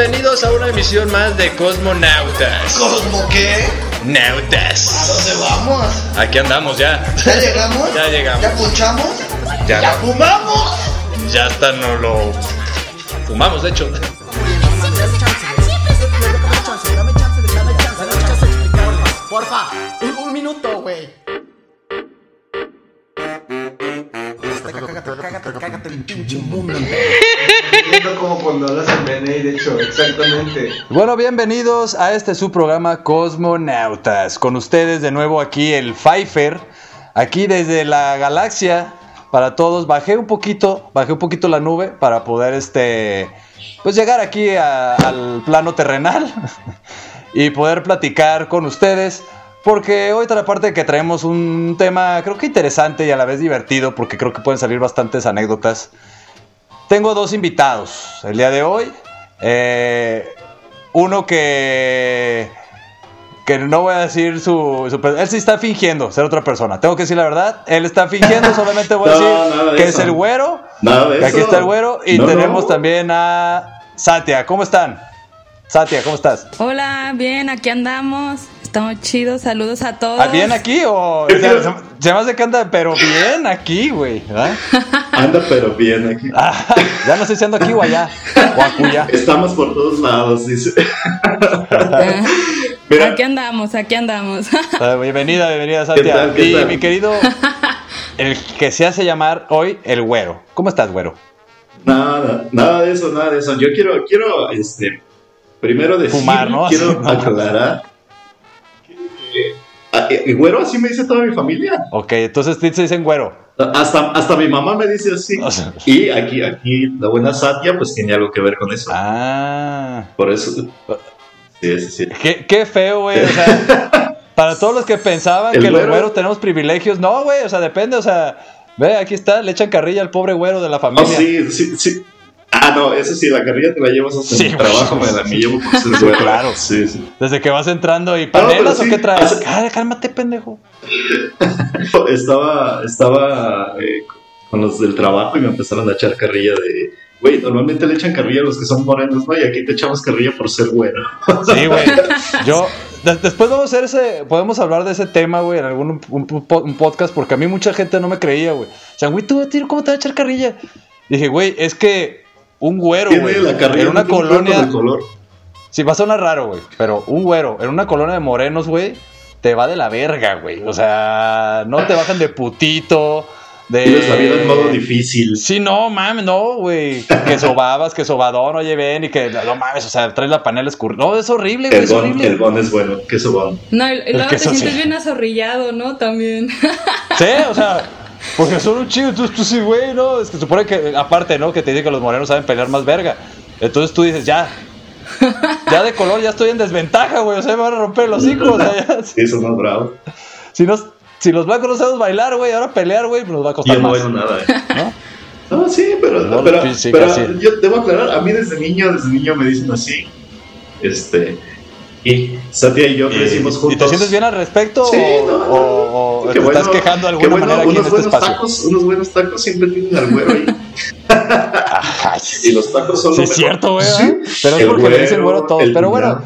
Bienvenidos a una emisión más de Cosmonautas. ¿Cosmo qué? ¿A Nautas. dónde vamos? Aquí andamos ya. ¿Ya llegamos? Ya llegamos. ¿Ya punchamos? Ya. ¿Ya fumamos? Ya hasta no lo fumamos, de hecho. Porfa, un, un minuto, güey. Cágate, cágate, cágate el pinche mundo. Siento como cuando hablas en de hecho, exactamente. Bueno, bienvenidos a este su programa Cosmonautas. Con ustedes de nuevo aquí el Pfeiffer, aquí desde la galaxia para todos. Bajé un poquito, bajé un poquito la nube para poder este pues llegar aquí al plano terrenal y poder platicar con ustedes. Porque hoy trae parte que traemos un tema creo que interesante y a la vez divertido porque creo que pueden salir bastantes anécdotas. Tengo dos invitados el día de hoy. Eh, uno que. Que no voy a decir su, su Él sí está fingiendo ser otra persona. Tengo que decir la verdad. Él está fingiendo. Solamente voy a decir de que eso. es el güero. Nada de que aquí está el güero. Y No, tenemos no. también a Satia. ¿Cómo están? Satia, ¿cómo estás? Hola, bien, aquí andamos. Estamos chidos. Saludos a todos. ¿Ah, ¿Bien aquí o.? o sea, se, me hace que anda, pero bien aquí, güey. Anda, pero bien aquí. Ah, ya no sé si ando aquí o allá. O acuya. Estamos por todos lados, dice. Mira, Aquí andamos, aquí andamos. Ah, Bienvenida, bienvenida, Satia. ¿Qué tal, qué y mi querido, el que se hace llamar hoy el güero. ¿Cómo estás, güero? nada, nada de eso, nada de eso. Yo quiero, quiero, este, primero decir, Fumar, ¿no? quiero aclarar. que, ah, eh, güero, así me dice toda mi familia. Ok, entonces te dicen güero. Hasta, hasta mi mamá me dice así. O sea- Y aquí, aquí, la buena Satya, pues tiene algo que ver con eso. Ah, Por eso. Sí, sí, sí. qué, qué feo, güey. O sea, para todos los que pensaban El que los güero. güeros tenemos privilegios, no, güey. O sea, depende, o sea, ve, aquí está, le echan carrilla al pobre güero de la Oh, familia. sí, sí, sí. Ah, no, eso sí, la carrilla te la llevas hasta Sí, el trabajo, me la me llevo por ser claro. Sí, sí. Desde que vas entrando y panelas o sí, qué traes. hace- Cá- Cálmate, pendejo. Estaba, estaba eh, con los del trabajo y me empezaron a echar carrilla de. Güey, normalmente le echan carrilla a los que son morenos, ¿no? Y aquí te echamos carrilla por ser güero. Sí, güey. Yo, de- después vamos a hacer ese, podemos hablar de ese tema, güey, en algún un, un po- un podcast, porque a mí mucha gente no me creía, güey. O sea, güey, tú, tío, ¿cómo te va a echar carrilla? Dije, güey, es que un güero, güey, en una colonia, color. sí, va a sonar raro, güey, pero un güero, en una colonia de morenos, güey, te va de la verga, güey. O sea, no te bajan de putito, de... Tienes la vida en modo difícil. Sí, no, mames, no, güey. Que sobabas, que sobadón, oye, ven, y que no mames, o sea, traes la panela escurrida. No, es horrible, güey, El es bon, horrible. el bon es bueno, queso bon. No, y, y El luego te sientes sí. bien azorrillado, ¿no? También. Sí, o sea, porque son un chido, tú, tú sí, güey, ¿no? Es que supone que, aparte, ¿no? Que te dice que los morenos saben pelear más verga. Entonces tú dices, ya. Ya de color, ya estoy en desventaja, güey. O sea, me van a romper los hijos. Sí, son más bravos. si, nos, si los blancos no sabemos bailar, güey, ahora pelear, güey, pues nos va a costar yo no más. bailo nada, eh. ¿no? No, sí, pero, No, pero, sí, sí, pero casi. yo debo aclarar, a mí desde niño, desde niño me dicen así. Este. Y Satya y yo crecimos ¿Y, ¿Y juntos. te sientes bien al respecto? Sí, o, no, no. o- o Qué te bueno, estás quejando de alguna bueno, manera aquí en este buenos espacio? Tacos, unos buenos tacos siempre tienen al güero ahí. Ay, Y los tacos son Sí, lo es cierto, güey. Sí. Pero es porque le dicen güero, güero a todos. el Pero bueno,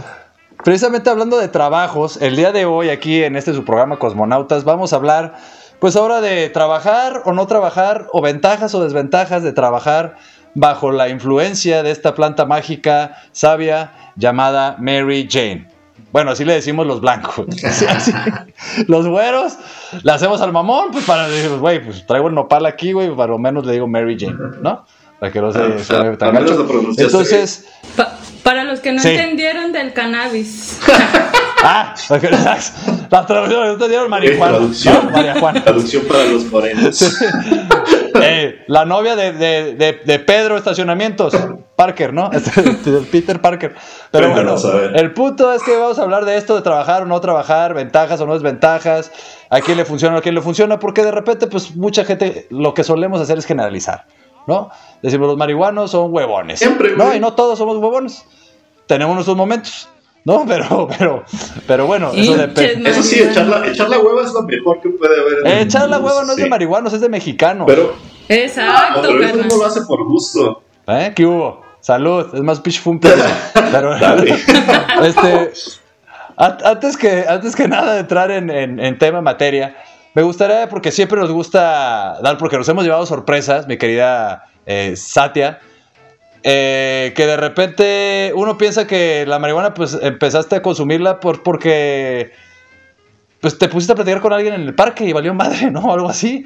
precisamente hablando de trabajos, el día de hoy aquí en este su programa Cosmonautas vamos a hablar, pues ahora de trabajar o no trabajar, o ventajas o desventajas de trabajar bajo la influencia de esta planta mágica sabia llamada Mary Jane. Bueno, así le decimos los blancos. Así- así. Los güeros le hacemos al mamón, pues para decir, güey, pues traigo el nopal aquí, güey, para lo menos le digo Mary Jane, ¿no? Para que no se Ah, suene ah, tan Entonces, Pa- para los que no Sí. entendieron del cannabis. ah, porque- la traducción, no te dieron Eh, traducción. María Juana. Traducción para los morenos. Eh, la novia de, de, de, de Pedro Estacionamientos, Parker, ¿no? Este, de Peter Parker. Pero bueno, el punto es que vamos a hablar de esto, de trabajar o no trabajar, ventajas o no desventajas, a quién le funciona o a quién le funciona, porque de repente, pues mucha gente, lo que solemos hacer es generalizar, ¿no? Decimos, los marihuanos son huevones. Siempre, No, y no todos somos huevones. Tenemos nuestros momentos. No, pero, pero, pero bueno, eso depende. Eso sí, echar la, echar la hueva es lo mejor que puede haber. en Eh, el echar la hueva no es de marihuanos, es de mexicanos. Pero, Exacto, pero no lo hace por gusto. ¿Eh? ¿Qué hubo? Salud, es más un pedo. Pero, este, an- antes que, antes que nada de entrar en, en- en tema materia, me gustaría, porque siempre nos gusta dar, porque nos hemos llevado sorpresas, mi querida eh, Satia, eh, que de repente uno piensa que la marihuana, pues empezaste a consumirla por, porque pues te pusiste a platicar con alguien en el parque y valió madre, ¿no? Algo así.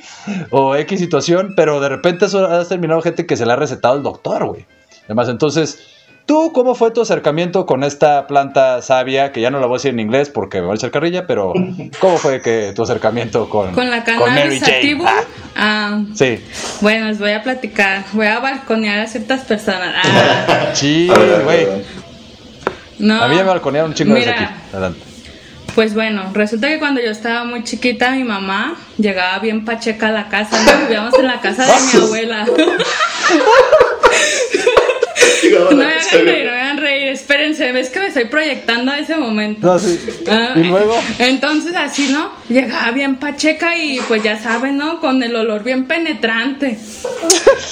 O X situación, pero de repente has terminado gente que se le ha recetado el doctor, güey. Además, entonces, ¿tú cómo fue tu acercamiento con esta planta sabia? Que ya no la voy a decir en inglés porque me va a echar carrilla, pero ¿cómo fue que tu acercamiento con, Con la Mary cannabis Jane? sativa. Ah, ah, sí. bueno, les voy a platicar. Voy a balconear a ciertas personas. Ah, Sí, güey. no. A mí ya me balconearon un chingo de Mira, aquí. Adelante. Pues bueno, resulta que cuando yo estaba muy chiquita, mi mamá llegaba bien pacheca a la casa. ¿no? Vivíamos en la casa de mi abuela. No me hagan reír, no me hagan reír. Espérense, ves que me estoy proyectando a ese momento. No, sí. Ah, Y luego. Entonces así, ¿no? Llegaba bien pacheca y pues ya saben, ¿no? Con el olor bien penetrante.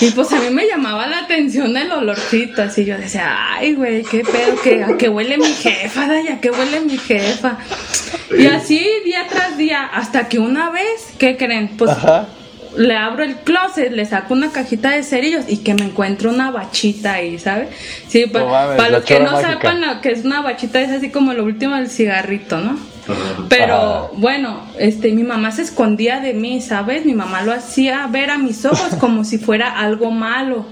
Y pues a mí me llamaba la atención el olorcito, así yo decía, ay, güey, qué pedo, que, a qué huele mi jefa, Daya, a qué huele mi jefa. Y así día tras día, hasta que una vez, ¿qué creen? Pues Ajá. Le abro el closet, le saco una cajita de cerillos y que me encuentro una bachita ahí, ¿sabes? Sí, mames, para los que no mágica. sepan lo que es una bachita, es así como lo último del cigarrito, ¿no? Pero bueno, este, mi mamá se escondía de mí, ¿sabes? Mi mamá lo hacía ver a mis ojos como si fuera algo malo.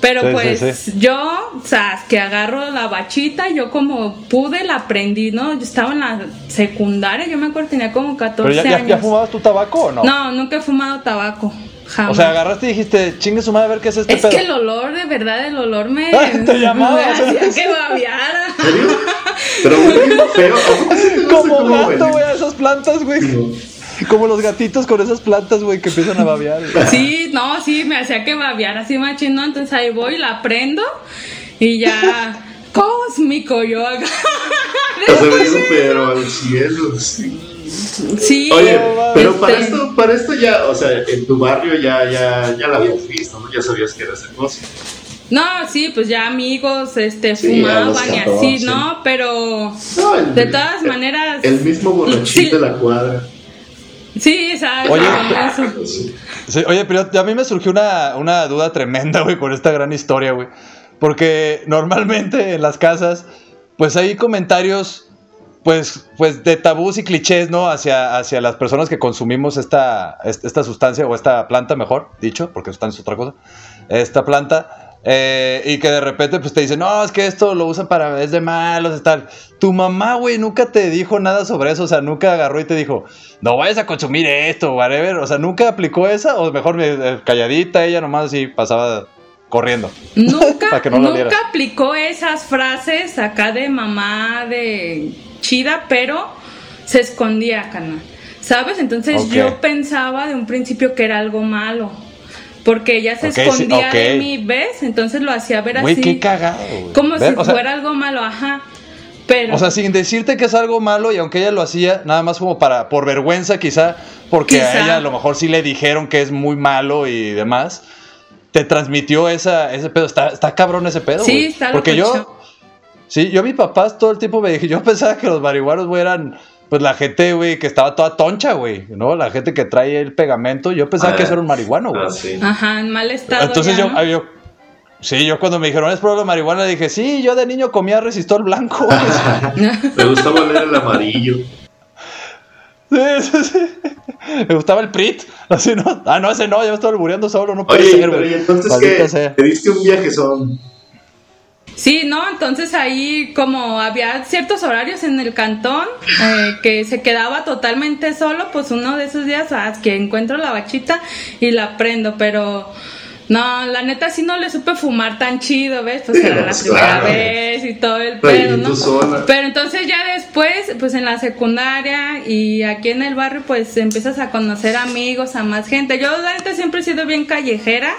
Pero Sí, pues sí. yo, o sea, que agarro la bachita, yo como pude la aprendí, ¿no? Yo estaba en la secundaria, yo me acuerdo, tenía como 14 ¿Pero ya, años. ya fumabas tu tabaco o no? No, nunca he fumado tabaco, jamás. O sea, agarraste y dijiste, chingue su madre a ver qué es este Es pedo. que el olor, de verdad, el olor me, Te llamaba, me hacía que babeara. ¿En serio? Pero bien feo. ¿A poco sí te gusta Como cómo gato, güey, a esas plantas, güey. Como los gatitos con esas plantas, güey, que empiezan a babear. Sí, no, sí, me hacía que babeara así machín, ¿no? Entonces ahí voy, la prendo y ya cósmico yo acá. Pero al cielo. Sí. Sí. Oye, pero este, para esto, para esto ya, o sea, en tu barrio ya, ya, ya la habías visto, ¿no? Ya sabías que era esa cosa. No, sí, pues ya amigos, este, Sí, fumaban y 14. así, ¿no? Pero No, el- de todas el- maneras. El mismo borrachín Sí. de la cuadra. Sí, exacto. Oye. Sí, oye, pero a mí me surgió una, una duda tremenda, güey, con esta gran historia, güey. Porque normalmente en las casas, pues hay comentarios, pues, pues de tabús y clichés, ¿no? Hacia, hacia las personas que consumimos esta, est- esta sustancia o esta planta, mejor dicho, porque sustancia es otra cosa. Esta planta. Eh, y que de repente pues te dicen, no, es que esto lo usan para, es de malos, es tal. Tu mamá, güey, nunca te dijo nada sobre eso, o sea, nunca agarró y te dijo, no vayas a consumir esto, whatever. O sea, nunca aplicó esa, o mejor eh, calladita, ella nomás así pasaba corriendo. Nunca, Para que no lo nunca aplicó esas frases acá de mamá de chida, pero se escondía, canal. ¿Sabes? Entonces yo pensaba de un principio que era algo malo. Porque ella se Ok, sí, escondía ok. de mí, ¿ves? Entonces lo hacía ver así. qué cagado. Como Ver, si o sea, fuera algo malo, ajá. Pero. O sea, sin decirte que es algo malo y aunque ella lo hacía, nada más como para, por vergüenza quizá, porque a ella a lo mejor sí le dijeron que es muy malo y demás, te transmitió esa, ese pedo. Está, está cabrón ese pedo. Sí, está Porque yo, sí, yo a mis papás todo el tiempo me dije, yo pensaba que los marihuanos, güey, eran pues la gente, güey, que estaba toda toncha, güey, ¿no? La gente que trae el pegamento, yo pensaba Ah, que eso era un marihuano, güey. Ah, sí. Ajá, en mal estado. Entonces ya, yo, ¿no? ah, yo, sí, yo cuando me dijeron, ¿es probable marihuana? Dije, sí, yo de niño comía resistor blanco. Me gustaba leer el amarillo. Sí, sí, sí. Me gustaba el Prit. Así, ¿no? Ah, no, ese no, ya me estaba albureando solo, no puede Oye, ser, pero güey. ¿y entonces qué? sea. Te diste un viaje son. Sí, no, entonces ahí como había ciertos horarios en el cantón eh, que se quedaba totalmente solo, pues uno de esos días ah, que encuentro la bachita y la prendo, pero no, la neta sí no le supe fumar tan chido, ¿ves? Pues Sí, era la primera claro. vez y todo el pedo, ¿no? Pero entonces ya después, pues en la secundaria y aquí en el barrio, pues empiezas a conocer amigos, a más gente. Yo la neta siempre he sido bien callejera,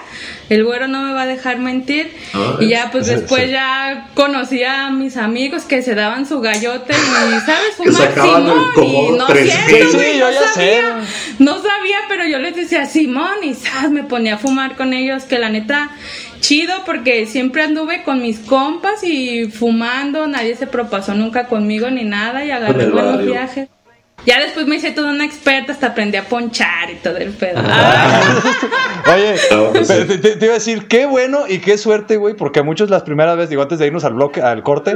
el güero no me va a dejar mentir. Ah, y ya pues después sí. ya conocí a mis amigos que se daban su gallote y sabes fumar Simón y no 3000. cierto, Sí, no ya sé. sabía, no sabía, pero yo les decía Simón y sabes me ponía a fumar con ellos que la neta chido porque siempre anduve con mis compas y fumando, nadie se propasó nunca conmigo ni nada y agarré buenos barrio. viajes. Ya después me hice toda una experta, hasta aprendí a ponchar y todo el pedo. Oye, No, pues, te, te- te iba a decir, qué bueno y qué suerte, güey, porque a muchos las primeras veces, digo, antes de irnos al bloque, al corte,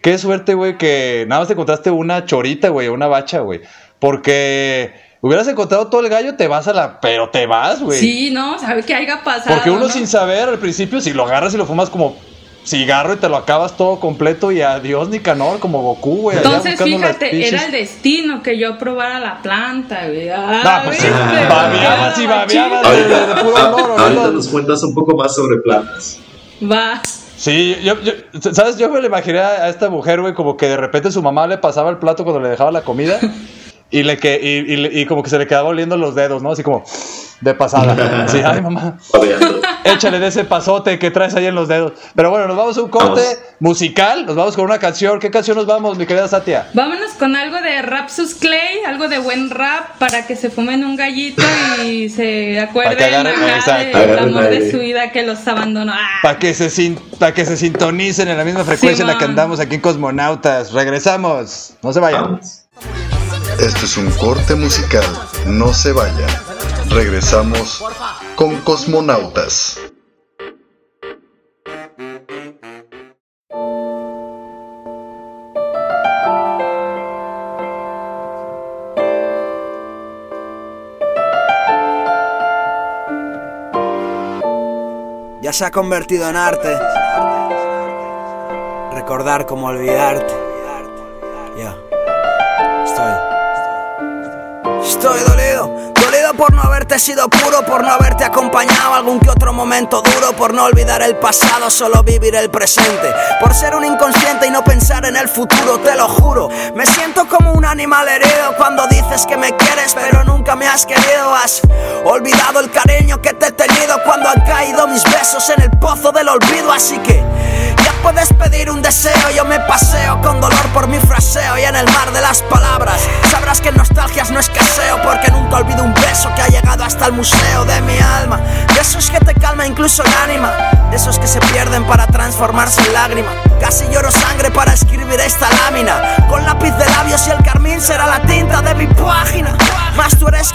qué suerte, güey, que nada más te encontraste una chorita, güey, una bacha, güey. Porque hubieras encontrado todo el gallo, te vas a la. Pero te vas, güey. Sí, no, sabe que haya pasado. Porque uno ¿no? sin saber al principio, si lo agarras y lo fumas como cigarro y te lo acabas todo completo y adiós Nicanor, como Goku, güey. Entonces, fíjate, era el destino que yo probara la planta, güey. Ah, No, pues babeabas y babeabas. De puro olor, ahorita nos cuentas un poco más sobre plantas. Va. Sí, yo, yo- ¿sabes? Yo me lo imaginé a a esta mujer, güey, como que de repente su mamá le pasaba el plato cuando le dejaba la comida y, le que, y, y le- y como que se le quedaba oliendo los dedos, ¿no? Así como de pasada. Sí, ay, mamá, échale de ese pasote que traes ahí en los dedos. Pero bueno, nos vamos a un corte Vamos. musical, nos vamos con una canción. ¿Qué canción nos vamos, mi querida Satia? Vámonos con algo de Rapsus Clay, algo de buen rap para que se fumen un gallito y se acuerden acá del amor de su vida que los abandonó. Ah, Para que, se sin- pa' que se sintonicen en la misma frecuencia en la que andamos aquí en Cosmonautas. Regresamos. No se vayan. Vamos. Esto es un corte musical. No se vayan. Regresamos con Cosmonautas. ya se ha convertido en arte. Recordar como olvidarte. Estoy dolido. Dolido por no haberte sido puro, por no haberte acompañado algún que otro momento duro, por no olvidar el pasado, solo vivir el presente. Por ser un inconsciente y no pensar en el futuro, te lo juro. Me siento como un animal herido cuando dices que me quieres, pero nunca me has querido. Has olvidado el cariño que te he tenido cuando han caído mis besos en el pozo del olvido, así que. Puedes pedir un deseo, yo me paseo con dolor por mi fraseo y en el mar de las palabras. Sabrás que nostalgias no escaseo porque nunca olvido un beso que ha llegado hasta el museo de mi alma. De esos que te calma incluso el ánima, de esos que se pierden para transformarse en lágrima. Casi lloro sangre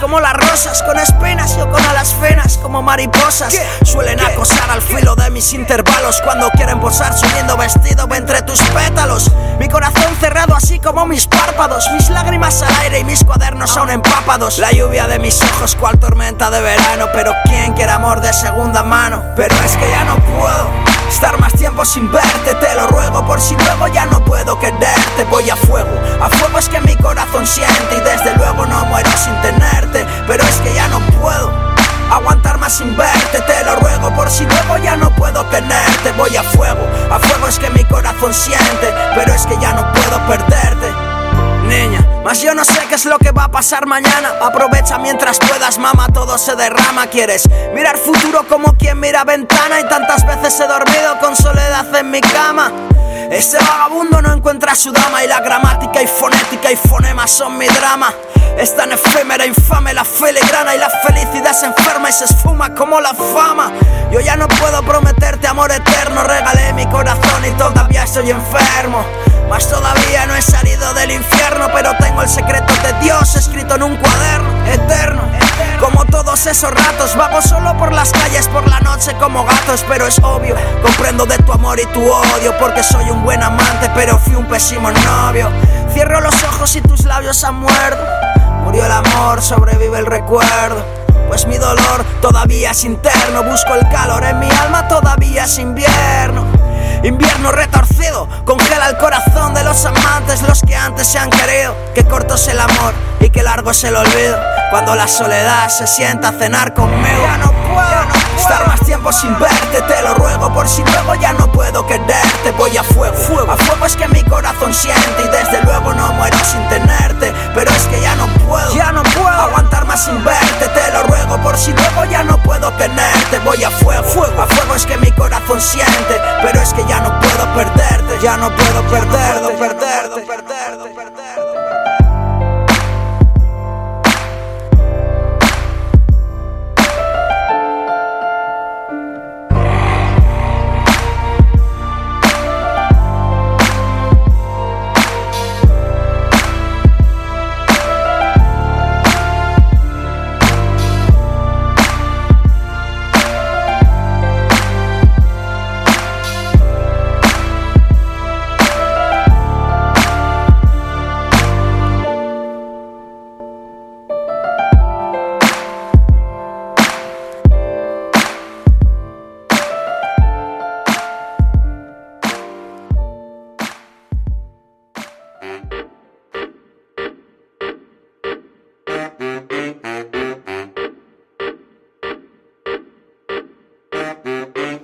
como las rosas, con espinas, yo con alas finas, como mariposas. Suelen acosar al filo de mis intervalos cuando quieren posar subiendo vestido entre tus pétalos. Mi corazón cerrado así como mis párpados, mis lágrimas al aire y mis cuadernos aún empapados. La lluvia de mis ojos cual tormenta de verano, pero ¿quién quiere amor de segunda mano? Pero es que ya no puedo. Estar más tiempo sin verte, te lo ruego por si luego ya no puedo quererte. Voy a fuego, a fuego es que mi corazón siente y desde luego no muero sin tenerte. Pero es que ya no puedo aguantar más sin verte, te lo ruego por si luego ya no puedo tenerte. Voy a fuego, a fuego es que mi corazón siente, pero es que ya no puedo perderte. Niña, mas yo no sé qué es lo que va a pasar mañana. Aprovecha mientras puedas, mamá, todo se derrama. Quieres mirar futuro como quien mira ventana. Y tantas veces he dormido con soledad en mi cama. Ese vagabundo no encuentra su dama y la gramática y fonética y fonemas son mi drama. Es tan efímera, infame la filigrana y la felicidad se enferma y se esfuma como la fama. Yo ya no puedo prometerte amor eterno, regalé mi corazón y todavía estoy enfermo. Mas todavía no he salido del infierno, pero tengo el secreto de Dios escrito en un cuaderno eterno. Como todos esos ratos, vago solo por las calles por la noche como gatos, pero es obvio, comprendo de tu amor y tu odio, porque soy un buen amante, pero fui un pésimo novio. Cierro los ojos y tus labios han muerto. Murió el amor, sobrevive el recuerdo. Pues mi dolor todavía es interno, busco el calor en mi alma, todavía es invierno. Invierno retorcido, congela el corazón de los amantes, los que antes se han querido. Que corto es el amor y que largo es el olvido. Cuando la soledad se sienta a cenar conmigo. Estar más tiempo sin verte, te lo ruego por si luego ya no puedo quererte. Voy a fuego, fuego, a fuego es que mi corazón siente y desde luego no muero sin tenerte. Pero es que ya no puedo, ya no puedo aguantar más sin verte, te lo ruego por si luego ya no puedo tenerte. Voy a fuego, fuego, a fuego es que mi corazón siente, pero es que ya no puedo perderte, ya no puedo perderte, perderte, perderte, perderte.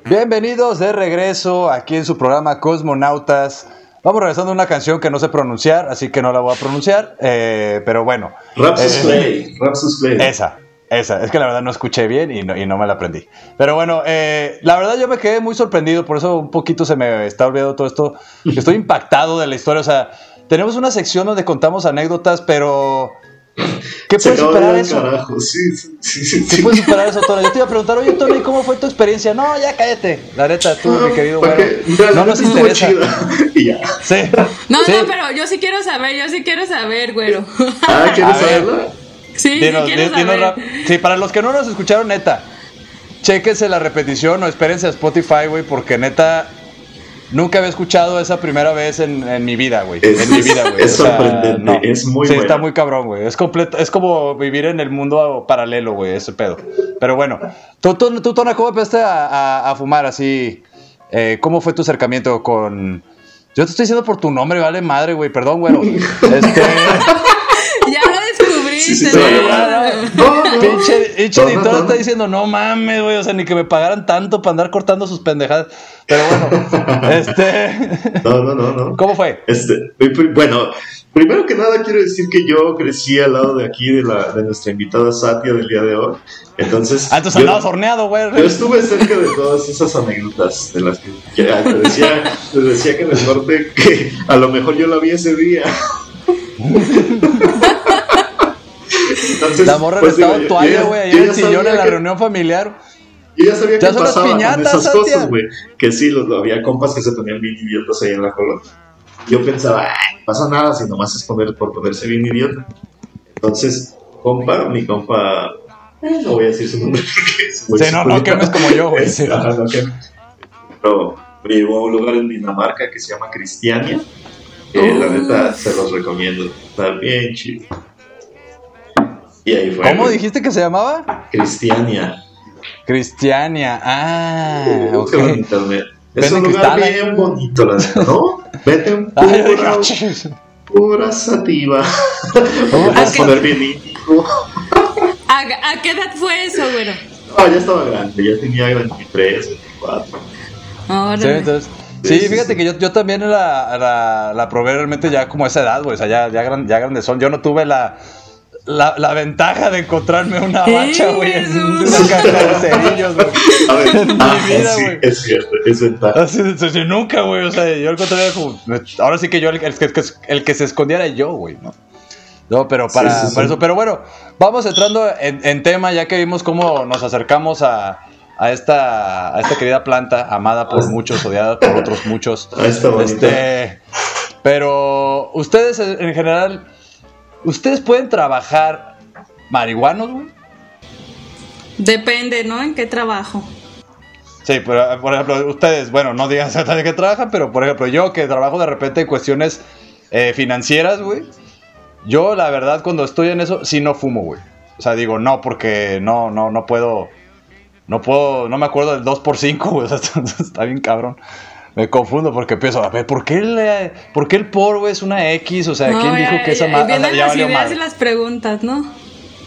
Bienvenidos de regreso aquí en su programa Cosmonautas. Vamos regresando a una canción que no sé pronunciar, así que no la voy a pronunciar, eh, pero bueno. Rapsus Eh, Play. Rapsus Play. Esa, esa. Es que la verdad no escuché bien y no, y no me la aprendí. Pero bueno, eh, la verdad yo me quedé muy sorprendido, por eso un poquito se me está olvidando todo esto. Estoy impactado de la historia, o sea, tenemos una sección donde contamos anécdotas, pero... ¿Qué Se puede acabó de superar eso? carajo. Sí, sí, sí. sí, ¿Qué sí. puede superar eso, Tony? Yo te iba a preguntar, oye, Tony, ¿cómo fue tu experiencia? No, ya cállate. La neta, tú, mi querido. Mira, la No nos interesa. y ya. No, sí. no, pero yo sí quiero saber, yo sí quiero saber, güero. Ah, ¿quieres saberla? sí, Dinos, sí dinos saber. Sí, para los que no nos escucharon, neta, chéquense la repetición o espérense a Spotify, güey, porque neta, nunca había escuchado esa primera vez en, en mi vida, güey. Es- En mi vida, güey. es sorprendente, es muy Sí, buena. está muy cabrón, güey. Es completo, es como vivir en el mundo paralelo, güey, ese pedo. Pero bueno, tú, tú, tú, Tona, ¿cómo empezaste a, a- a fumar así? Eh, ¿Cómo fue tu acercamiento con...? Yo te estoy diciendo por tu nombre, vale madre, güey, perdón, güero. Este... Sí, sí, ¿no? sí, no, No, no. Pinche, editor está diciendo, no mames, güey, o sea, ni que me pagaran tanto para andar cortando sus pendejadas. Pero bueno, este, No, no, no, no. ¿cómo fue? Este, bueno, primero que nada quiero decir que yo crecí al lado de aquí de, la, de nuestra invitada Satia del día de hoy. Entonces, Ah, entonces yo, andabas horneado, güey. yo estuve cerca de todas esas anécdotas de las que ya te decía, te decía que en el norte que a lo mejor yo la vi ese día. Entonces, La morra pues, estaba en toalla, güey, allá en el sillón en la que- reunión familiar. Yo ya sabía Ya que pasaban esas cosas, güey. Que sí, los, había compas que se ponían bien idiotas ahí en la colonia. Yo pensaba, "Ay, no pasa nada si nomás es poner, por ponerse bien idiota. Entonces, compa, mi compa, eh, no voy a decir su nombre porque Sí, no, no, que no es como yo, güey. Sí. no quemes. Pero me llevó a un lugar en Dinamarca que se llama Cristiania. que la neta, se los recomiendo. Está bien chido. Y ahí fue. ¿Cómo dijiste que se llamaba? Cristiania. Cristiania. Ah, ok. Búscalo en internet. Es Venden un lugar cristal, ¿eh? bien bonito, la neta, ¿no? Vete yo dije, pura, pura sativa. Ok. a poner bien. ¿A, a qué edad fue eso, güero? No, ya estaba grande, ya tenía 23, 24. Ahora. Sí, entonces. Sí, fíjate que yo, yo también la, la, la probé realmente ya como a esa edad, güey. O sea, ya, ya, gran- ya grandes son. Yo no tuve la, la, la ventaja de encontrarme una bacha, güey, en una caja de cerillos, güey. A ver, En mi ah, vida, sí, güey. es cierto, es ventaja. Así, sí, sí, nunca, güey. O sea, yo al contrario, como. Ahora sí que yo, el, el que, el que se escondía era yo, güey, ¿no? No, pero para, Sí, sí, sí. para eso. Pero bueno, vamos entrando en, en tema, ya que vimos cómo nos acercamos a, a esta, a esta querida planta, amada por muchos, odiada por otros muchos. Está. Este, pero ustedes en general, ustedes pueden trabajar marihuanos, güey. Depende, ¿no? ¿En qué trabajo? Sí, pero por ejemplo, ustedes, bueno, no digan exactamente qué trabajan, pero por ejemplo, yo que trabajo de repente en cuestiones eh, financieras, güey. Yo, la verdad, cuando estoy en eso, sí no fumo, güey. O sea, digo, no, porque no, no, no puedo. No puedo, no me acuerdo del 2x5, güey. O sea, está bien cabrón. Me confundo porque empiezo a ver, ¿por qué el, ¿por qué el por, güey, es una X? O sea, No, ¿quién ya- dijo que esa ya- madre ya las valió ideas madre? y las preguntas, ¿no?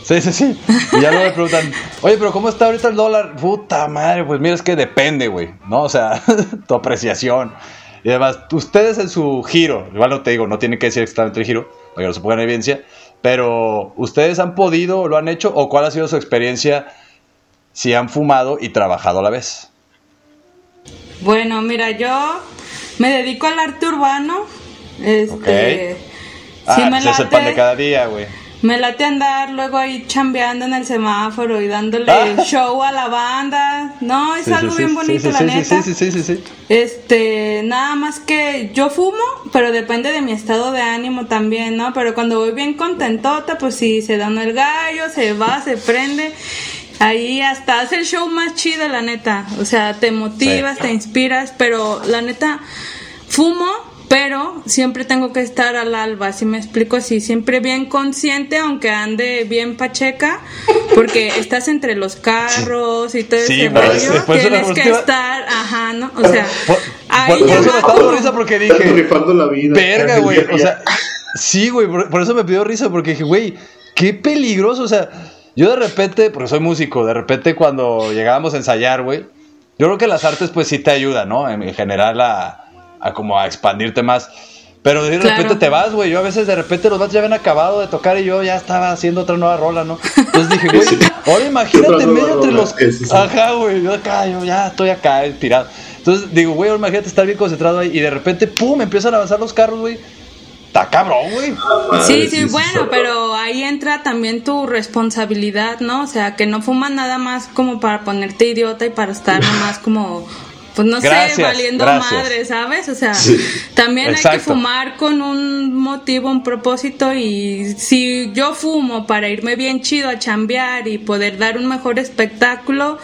Sí, sí, sí. Y ya luego me preguntan, oye, pero ¿cómo está ahorita el dólar? Puta madre, pues mira, es que depende, güey, ¿no? O sea, tu apreciación. Y además, ustedes en su giro, igual no te digo, no tienen que decir exactamente el giro, para que no se pongan en evidencia, pero ¿ustedes han podido, lo han hecho, o cuál ha sido su experiencia si han fumado y trabajado a la vez? Bueno, mira, yo me dedico al arte urbano. Este. Ah, sí me es el pan de late, cada día, güey. me late andar luego ahí chambeando en el semáforo y dándole Ah. show a la banda. No, es Sí, algo sí, bien bonito, la neta. Sí, sí, sí, sí, sí. Este, nada más que yo fumo, pero depende de mi estado de ánimo también, ¿no? Pero cuando voy bien contentota, pues sí, se da uno el gallo, se va, se prende. Ahí hasta hace el show más chido, la neta. O sea, te motivas, Sí. te inspiras, pero la neta, fumo, pero siempre tengo que estar al alba, si me explico así, siempre bien consciente, aunque ande bien pacheca, porque estás entre los carros y todo Sí, ese rollo, después de la tienes que última- estar, ajá, ¿no? O sea, Por, ahí por- por ya eso me estaba risa porque dije, rifando la vida. Verga, güey. O sea, sí, güey. Por, por eso me pidió risa, porque dije, güey, qué peligroso. O sea, yo de repente, porque soy músico, de repente cuando llegábamos a ensayar, güey, Yo creo que las artes pues sí te ayudan, ¿no? En general a, a como a expandirte más. Pero de Claro. repente te vas, güey. Yo a veces de repente los vatos ya habían acabado de tocar y yo ya estaba haciendo otra nueva rola, ¿no? Entonces dije, güey, ahora imagínate medio entre los... Ajá, güey, yo acá, yo ya estoy acá, inspirado. Entonces digo, güey, ahora imagínate estar bien concentrado ahí y de repente, pum, empiezan a avanzar los carros, güey. Está cabrón, güey. Sí, sí, bueno, pero ahí entra también tu responsabilidad, ¿no? O sea, que no fumas nada más como para ponerte idiota y para estar nomás como, pues no Gracias, sé, valiendo gracias. madre, ¿sabes? O sea, Sí. también hay que fumar con un motivo, un propósito y si yo fumo para irme bien chido a chambear y poder dar un mejor espectáculo,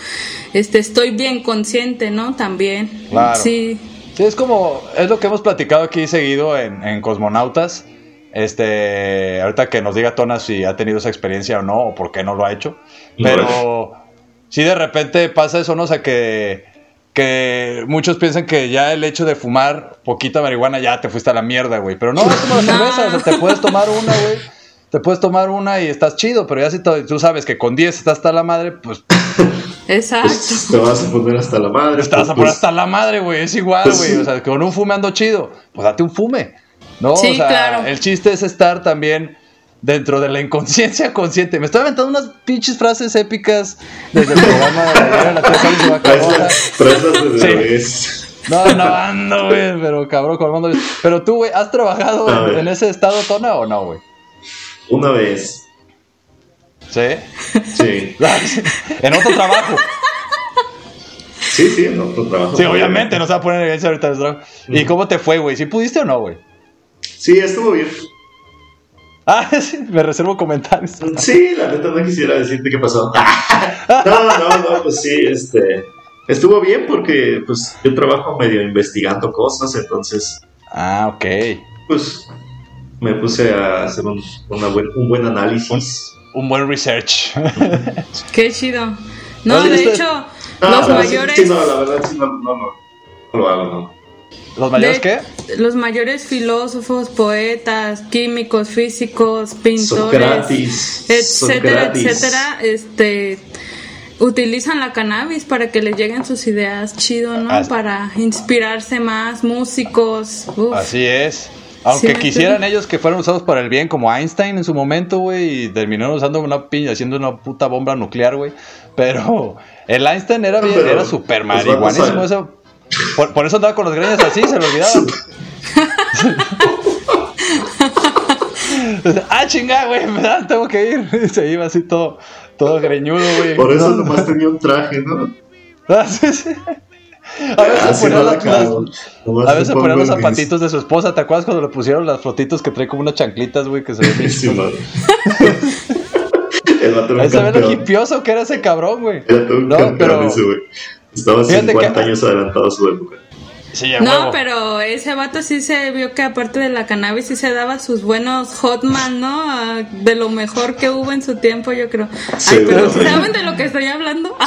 este, estoy bien consciente, ¿no? También. Claro. Sí. Sí, es como, es lo que hemos platicado aquí seguido en, en Cosmonautas. Este, ahorita que nos diga Tona si ha tenido esa experiencia o no, o por qué no lo ha hecho. Pero si de repente pasa eso, ¿no? O sea, que, que muchos piensan que ya el hecho de fumar poquita marihuana ya te fuiste a la mierda, güey. Pero no, es como la cerveza, o sea, te puedes tomar una, güey. Te puedes tomar una y estás chido, pero ya si te- tú sabes que con 10 estás hasta la madre, pues Exacto. Pues te vas a poner hasta la madre. te vas a pues, poner hasta la madre, güey. Es igual, Pues güey. O sea, con un fume ando chido. Pues date un fume. ¿No? Sí, o sea, claro. el chiste es estar también dentro de la inconsciencia consciente. Me estoy aventando unas pinches frases épicas desde el programa de la tele y se va a Traes acabar. las- traes las de Sí. No, no ando, güey. Pero cabrón, colmando. Pero tú, güey, ¿has trabajado en, en ese estado, Tona, o no, güey? Una vez. ¿Sí? Sí. en otro trabajo. Sí, sí, en otro trabajo. Sí, obviamente, no se va a poner en evidencia ahorita el trabajo. ¿Y cómo te fue, güey? ¿Sí pudiste o no, güey? Sí, estuvo bien. Ah, sí, me reservo comentarios. Sí, la neta no quisiera decirte qué pasó. No, no, no, pues sí, este. Estuvo bien porque, pues, yo trabajo medio investigando cosas, entonces, Ah, ok. pues, me puse a hacer un, una buen, un buen análisis. Un buen research. Qué chido. No, de hecho, No, los sí- mayores. Sí, no, la verdad, sí, no, no, no, no lo hago, no. ¿Los mayores de- qué? Los mayores filósofos, poetas, químicos, físicos, pintores, Sócrates, etcétera, Sócrates. etcétera, este utilizan la cannabis para que les lleguen sus ideas chido, ¿no? Para inspirarse más, músicos. uf. Así es. Aunque Sí, quisieran sí. ellos que fueran usados para el bien, como Einstein en su momento, güey, y terminaron usando una piña, haciendo una puta bomba nuclear, güey. Pero el Einstein era bien, Pero era vatos marihuanísimo. Eso, por, por eso andaba con los greñas así, se lo olvidaban. ah, chinga, güey, me da, tengo que ir. Y se iba así todo, todo greñudo, güey. Por eso No, nomás tenía un traje, ¿no? Ah, sí, sí. A veces Así ponía no la- la cago. Nomás a te veces pongo ponían los zapatitos de su esposa. ¿Te acuerdas cuando le pusieron las fotitos que trae como unas chanclitas, güey? Que se ve Sí, Ahí se ve lo hipioso que era ese cabrón, güey. Era todo un No, campeón pero- ese, güey. Estaba Fíjate 50 que- años adelantado a su época. Sí, No, huevo. pero ese vato sí se vio que aparte de la cannabis sí se daba sus buenos hotman, ¿no? Ah, De lo mejor que hubo en su tiempo, yo creo. Sí, Ay, pero pero- ¿saben de lo que estoy hablando?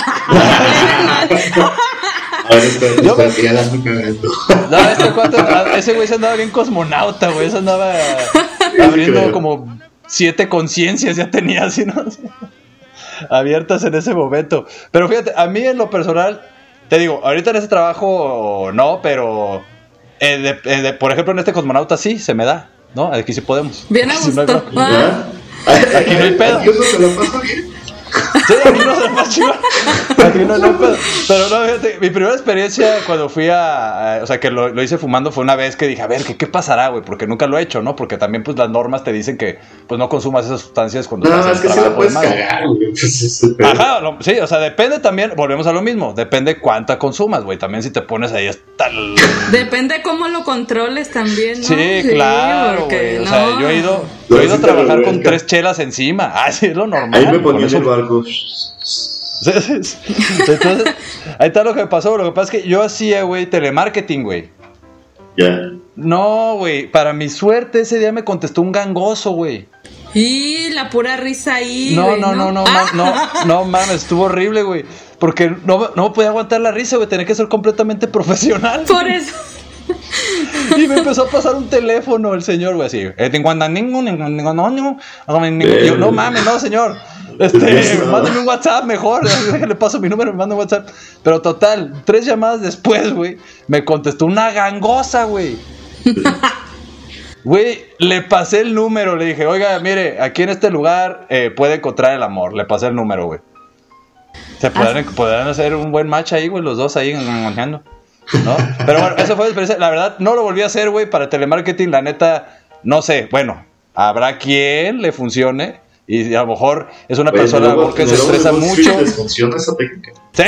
A ver, espérate, Yo me- cagando. No, este cuate- ese güey se andaba bien cosmonauta, güey. Se andaba abriendo creo. como siete conciencias, ya tenía así, ¿no? Abiertas en ese momento. Pero fíjate, a mí en lo personal, te digo, ahorita en ese trabajo no, pero eh, de- eh, de- por ejemplo en este cosmonauta sí, se me da, ¿no? Aquí sí podemos. Bien a no gusto. Ah, ¿Ya? Aquí no hay pedo. Aquí uno se lo pasa bien. Sí, aquí no se chido. Aquí no. Pero no, fíjate, mi primera experiencia cuando fui a, a- o sea, que lo, lo hice fumando fue una vez que dije, a ver, ¿qué, qué pasará, güey? Porque nunca lo he hecho, ¿no? Porque también, pues, las normas te dicen que, pues, no consumas esas sustancias cuando No, estás es que en trabajo puedes cagar, güey. Pues es el pedo. Ajá, lo- sí, o sea, depende también, volvemos a lo mismo, depende cuánta consumas, güey. También si te pones ahí hasta el... Depende cómo lo controles también, ¿no? Sí, claro, porque güey. O sea, no. yo he ido, yo he ido a trabajar con tres chelas encima. Ah, sí, es lo normal. Ahí me ponía el barco. Sí. Entonces, ahí está lo que pasó. Lo que pasa es que yo hacía, güey, telemarketing, güey. Ya. No, güey, para mi suerte ese día me contestó un gangoso, güey. Y la pura risa ahí. No, no, no, no, Ah, ma- no, no mames, estuvo horrible, güey. Porque no, no podía aguantar la risa, güey, tenía que ser completamente profesional. Por eso. Y me empezó a pasar un teléfono el señor, güey, así. "Eh, no, ningún". Y yo, no mames, no, señor. Este, mándame un WhatsApp mejor. Le paso mi número, me manda un WhatsApp. Pero total, tres llamadas después, güey, me contestó una gangosa, güey. Güey, le pasé el número, le dije, oiga, mire, aquí en este lugar eh, puede encontrar el amor. Le pasé el número, güey. Se podrán, podrán hacer un buen match ahí, güey, los dos ahí engañando. ¿No? Pero bueno, eso fue la experiencia. La verdad, no lo volví a hacer, güey, para telemarketing. La neta, no sé. Bueno, habrá quien le funcione. Y a lo mejor es una Oye, persona luego- porque se estresa mucho. les funciona esa técnica. ¿Sí?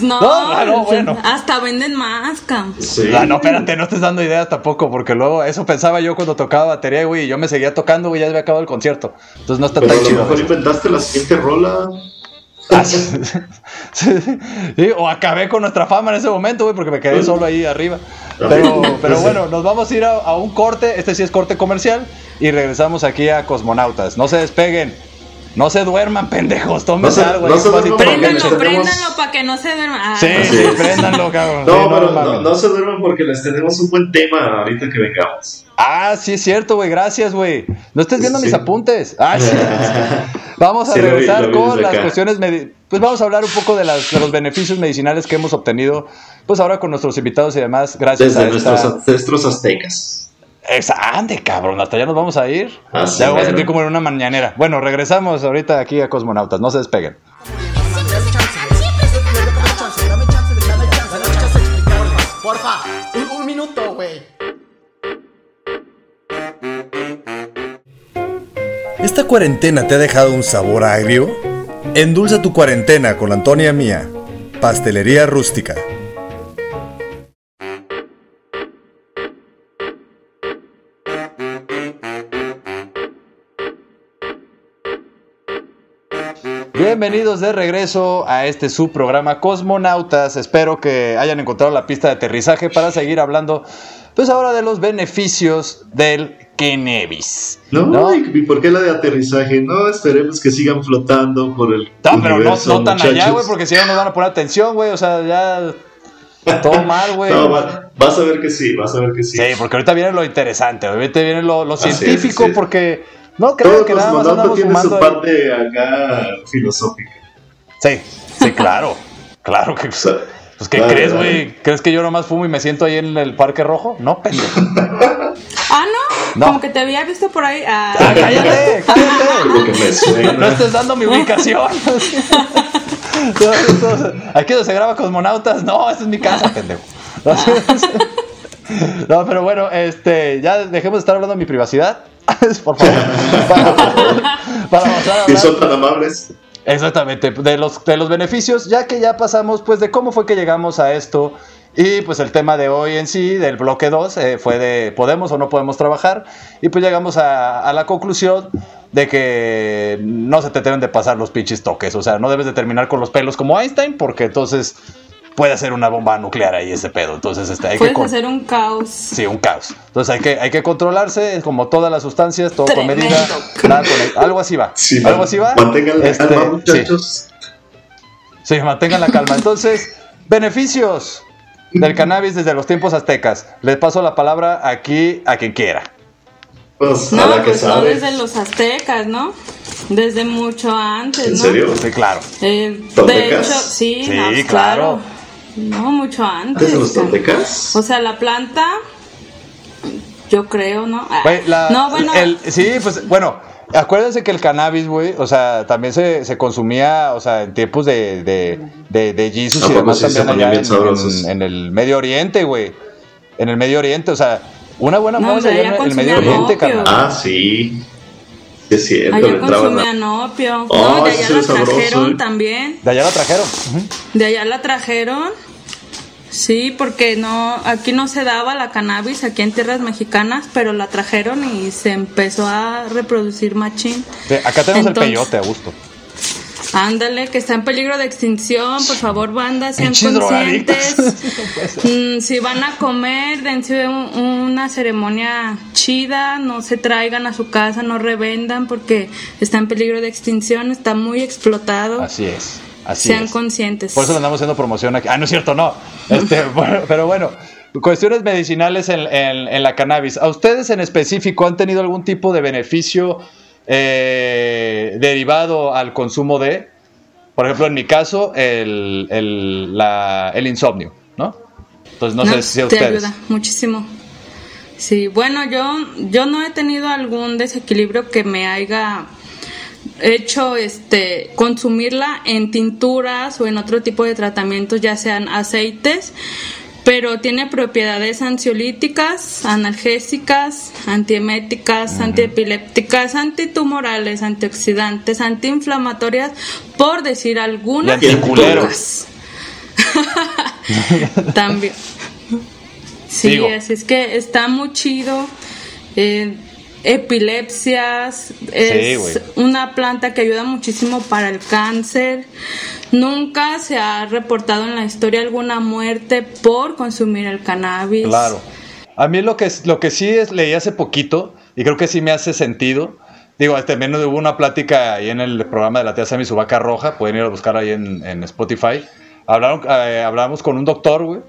No, ah, no, bueno. hasta venden más, cam. Sí. Ah, no, espérate, no estés dando ideas tampoco, porque luego eso pensaba yo cuando tocaba batería, güey, y yo me seguía tocando, güey, ya había acabado el concierto. Entonces no está Pero a tan lo chido. mejor inventaste la siguiente rola. Ah, sí. Sí, sí, o acabé con nuestra fama en ese momento, güey, porque me quedé solo ahí arriba. Pero, pero bueno, nos vamos a ir a, a un corte, este sí es corte comercial, y regresamos aquí a Cosmonautas. No se despeguen, no se duerman, pendejos, tómense No se- algo. no duerman. Préndanlo, tenemos- préndanlo para que no se duerma. Ah, Sí, sí, préndanlo, cabrón. No, Sí, pero no, mames. no se duerman porque les tenemos un buen tema ahorita que vengamos. Ah, sí es cierto, güey, gracias, güey. No estés viendo Sí. mis apuntes. Ah, sí. Vamos a Sí, regresar lo vi con las acá. cuestiones medi- pues vamos a hablar un poco de, las, de los beneficios medicinales que hemos obtenido, pues ahora con nuestros invitados y demás, gracias Desde a nuestros esta... ancestros aztecas. Esa, ande, cabrón, hasta allá nos vamos a ir. Así ya me voy a sentir como en una mañanera. Bueno, regresamos ahorita aquí a Cosmonautas, no se despeguen. Porfa, ¿Esta cuarentena te ha dejado un sabor agrio? Endulza tu cuarentena con Antonia Mía, Pastelería Rústica. Bienvenidos de regreso a este subprograma Cosmonautas. Espero que hayan encontrado la pista de aterrizaje para seguir hablando, pues ahora de los beneficios del cannabis. No, ¿no? ¿y por qué la de aterrizaje? No, esperemos que sigan flotando por el No, pero no, no tan allá, güey, porque si no nos van a poner atención, güey. O sea, ya. Todo mal, güey. No, va- vas a ver que sí, vas a ver que sí. Sí, porque ahorita viene lo interesante, ahorita viene lo, lo científico, es. porque no creo Todo que nada más andamos tiene su ahí. parte acá filosófica. Sí, sí, claro. Claro que. O sea, Pues, ¿qué crees, güey? ¿Crees que yo nomás fumo y me siento ahí en el Parque Rojo? No, pendejo. Ah, no, No. como que te había visto por ahí. Ah, Ah, cállate, cállate. No estés dando mi ubicación. Aquí donde se graba Cosmonautas. No, esta es mi casa, pendejo. No, pero bueno, este, ya dejemos de estar hablando de mi privacidad. Por favor. Para, para pasar a Si hablar- son tan amables. Exactamente, de los, de los beneficios, ya que ya pasamos, pues, de cómo fue que llegamos a esto. Y pues el tema de hoy en sí, del bloque 2, eh, fue de podemos o no podemos trabajar. Y pues llegamos a, a la conclusión de que no se te deben de pasar los pinches toques. O sea, no debes de terminar con los pelos como Einstein, porque entonces puede hacer una bomba nuclear ahí ese pedo. Entonces, este, hay que... puedes con- hacer un caos. Sí, un caos. Entonces hay que, hay que controlarse, como todas las sustancias, todo con Tremendo. medida. nada con- algo así va. Sí, algo así va. Mantengan la Este, calma, muchachos. Sí, mantengan la calma. Entonces, beneficios del cannabis desde los tiempos aztecas. Les paso la palabra aquí a quien quiera. Pues a No, la que pues no desde los aztecas, ¿no? Desde mucho antes, ¿En ¿no? serio? Sí, claro. Eh, de hecho, sí, Sí, no, pues, claro. No, mucho antes. ¿Antes de los toltecas? O sea, la planta, yo creo, ¿no? Ah, la- no, bueno, el- sí, pues bueno, acuérdense que el cannabis, güey, o sea, también se, se consumía, o sea, en tiempos de, de, de, de Jesus ¿A y demás sí se también allá en, sabrosos? en- en el Medio Oriente, güey. En el Medio Oriente, o sea, una buena No, allá en el Medio Oriente, opio. carnal. Ah, sí. Es cierto. allá a- consumían opio. Oh, no, de allá la sabroso, trajeron eh. también. De allá la trajeron. Ujú. De allá la trajeron. Sí, porque no, aquí no se daba la cannabis, aquí en tierras mexicanas, pero la trajeron y se empezó a reproducir machín. Sí, Acá tenemos Entonces- el peyote a gusto. Ándale, que está en peligro de extinción, por favor, banda, sean conscientes. Mm, si van a comer, dense un- una ceremonia chida, no se traigan a su casa, no revendan porque está en peligro de extinción, está muy explotado. Así es. Así sean es. conscientes. Por eso le andamos haciendo promoción aquí. Ah, no es cierto, no. Este, bueno, pero bueno, cuestiones medicinales en, en- en la cannabis. ¿A ustedes en específico han tenido algún tipo de beneficio eh, derivado al consumo de, por ejemplo, en mi caso, el, el, la- el insomnio, ¿no? Entonces no, No, sé si a te ustedes. ayuda muchísimo. Sí, bueno, yo, yo no he tenido algún desequilibrio que me haya hecho este consumirla en tinturas o en otro tipo de tratamientos, ya sean aceites, pero tiene propiedades ansiolíticas, analgésicas, antieméticas, antiepilépticas, antitumorales, antioxidantes, antiinflamatorias, por decir algunas. Y. También. Sí, Digo. así es que está muy chido. Eh, epilepsias, es una planta que ayuda muchísimo para el cáncer. Nunca se ha reportado en la historia alguna muerte por consumir el cannabis. Claro. A mí lo que, lo que sí es, leí hace poquito, y creo que sí me hace sentido. Digo, también hubo una plática ahí en el programa de la tía Sammy su vaca roja, pueden ir a buscar ahí en, en Spotify. Hablaron, eh, hablamos con un doctor, güey,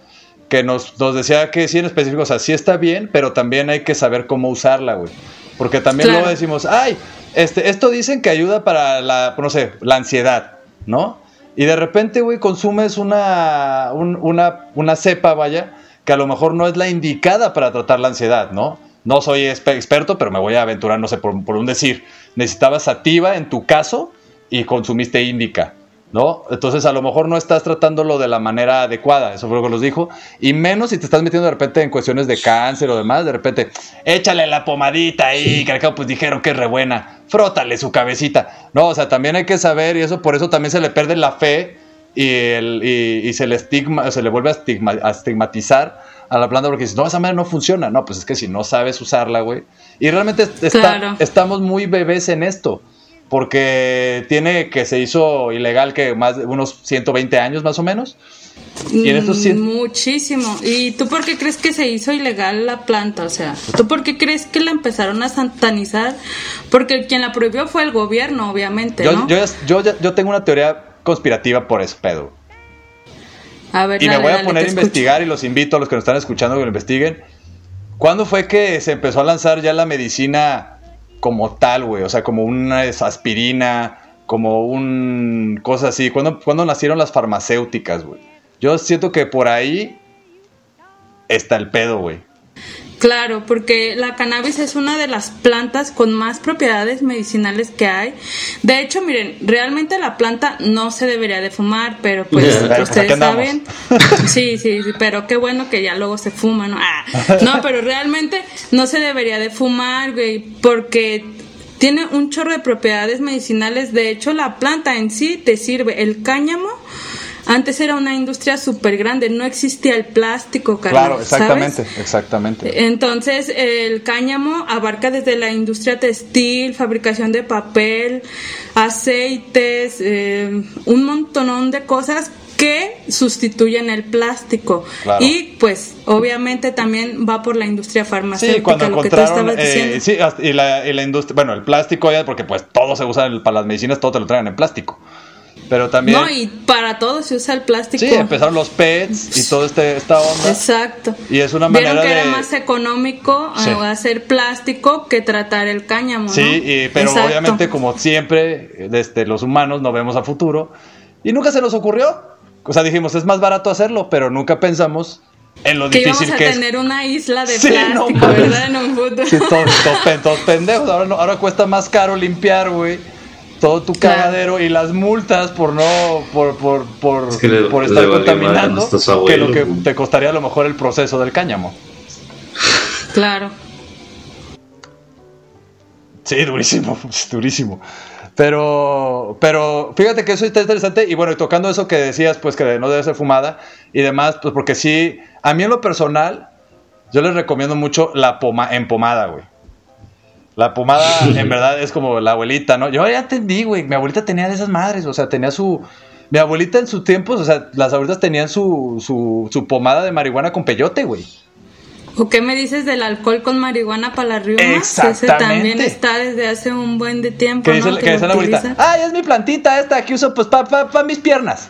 que nos, nos decía que sí en específico, o sea, sí está bien, pero también hay que saber cómo usarla, güey. Porque también Claro. luego decimos, ay, este, esto dicen que ayuda para la, no sé, la ansiedad, ¿no? Y de repente, güey, consumes una, un- una, una cepa, vaya, que a lo mejor no es la indicada para tratar la ansiedad, ¿no? No soy experto, pero me voy a aventurar, no sé, por, por un decir. Necesitabas sativa en tu caso y consumiste índica, ¿no? Entonces a lo mejor no estás tratándolo de la manera adecuada, eso fue lo que nos dijo. Y menos si te estás metiendo de repente en cuestiones de cáncer o demás, de repente, échale la pomadita ahí, que al cabo pues dijeron que es re buena, frótale su cabecita. No, o sea, también hay que saber, y eso por eso también se le pierde la fe y, el, y, y se le estigma, se le vuelve a, estigma- a estigmatizar a la planta porque dices, no, esa manera no funciona. No, pues es que si no sabes usarla, güey. Y realmente est- está- Claro. estamos muy bebés en esto. Porque tiene que se hizo ilegal que más de unos 120 años más o menos. Y en estos Mm, cien- Muchísimo. ¿Y tú por qué crees que se hizo ilegal la planta? O sea, ¿tú por qué crees que la empezaron a satanizar? Porque quien la prohibió fue el gobierno, obviamente, Yo, ¿no? yo, yo, ya- yo tengo una teoría conspirativa por ese pedo. a ver, Y me voy a dale, poner a investigar y los invito a los que nos están escuchando que lo investiguen. ¿Cuándo fue que se empezó a lanzar ya la medicina como tal, güey? O sea, como una aspirina, como un cosa así. ¿Cuándo, cuándo nacieron las farmacéuticas, güey? Yo siento que por ahí está el pedo, güey. Claro, porque la cannabis es una de las plantas con más propiedades medicinales que hay. De hecho, miren, realmente la planta no se debería de fumar, pero pues pues, ustedes saben. Sí, sí, sí, pero qué bueno que ya luego se fuma, ¿no? Ah, no, pero realmente no se debería de fumar, güey, porque tiene un chorro de propiedades medicinales. De hecho, la planta en sí te sirve. El cáñamo antes era una industria súper grande, no existía el plástico, carnal, Claro, exactamente, ¿sabes? exactamente. Entonces, el cáñamo abarca desde la industria textil, fabricación de papel, aceites, eh, un montonón de cosas que sustituyen el plástico. Claro. Y pues, obviamente también va por la industria farmacéutica, Sí, cuando lo que tú estabas eh, diciendo. sí, y la, y la industria, bueno, el plástico ya, porque pues todo se usa para las medicinas, todo te lo traen en plástico. Pero también, No, y para todo se usa el plástico. sí, empezaron los PETs y todo este, esta onda. Exacto. Y es una Vieron manera que de... era más económico eh, Sí. hacer plástico que tratar el cáñamo, Sí, ¿no? y- pero Exacto. obviamente como siempre, desde los humanos no vemos a futuro. Y nunca se nos ocurrió. O sea, dijimos, es más barato hacerlo, pero nunca pensamos en lo que íbamos difícil a que es. tener una isla de Sí, no plástico, mames. ¿verdad? En un futuro. Sí, todos, todos todos pendejos. Ahora, no- ahora cuesta más caro limpiar, güey. Todo tu Claro. cagadero y las multas por no, por, por, por, Es que le- por le estar contaminando, que lo que te costaría a lo mejor el proceso del cáñamo. Claro. Sí, durísimo, durísimo. Pero, pero fíjate que eso está interesante. Y bueno, y tocando eso que decías, pues que no debe ser fumada y demás, pues porque sí, a mí en lo personal, yo les recomiendo mucho la poma, en pomada, güey. La pomada, en verdad, es como la abuelita, ¿no? Yo ya entendí, güey. Mi abuelita tenía de esas madres, o sea, tenía su. Mi abuelita en sus tiempos, o sea, las abuelitas tenían su, su, su pomada de marihuana con peyote, güey. ¿O qué me dices del alcohol con marihuana para las riumas? Ese Exactamente. también está desde hace un buen de tiempo, dice la abuelita, ay, es mi plantita esta que uso pues para pa, pa mis piernas.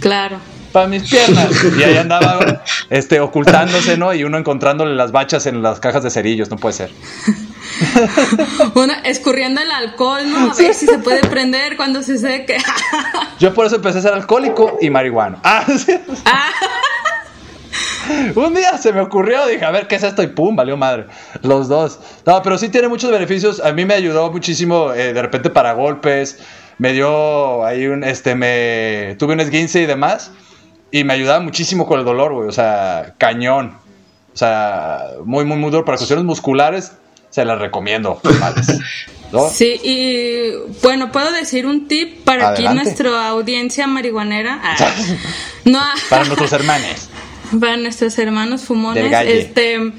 Claro. Para mis piernas. Y ahí andaba este, ocultándose, ¿no? Y uno encontrándole las bachas en las cajas de cerillos, no puede ser. Uno escurriendo el alcohol, ¿no? A ver si se puede prender cuando se seque. Yo por eso empecé a ser alcohólico y marihuano. Ah, sí. Ah, Un día se me ocurrió, dije, a ver, ¿qué es esto? Y pum, valió madre. Los dos. No, pero sí tiene muchos beneficios. A mí me ayudó muchísimo, eh, de repente, para golpes. Me dio ahí un, este, me... Tuve un esguince y demás. Y me ayudaba muchísimo con el dolor, güey. O sea, cañón. O sea, muy, muy, muy duro. Para cuestiones musculares, se las recomiendo. ¿No? sí, y bueno, puedo decir un tip para aquí Adelante. nuestra audiencia marihuanera. Ah, no, Para nuestros hermanos. para nuestros hermanos Del fumones. galle. Este,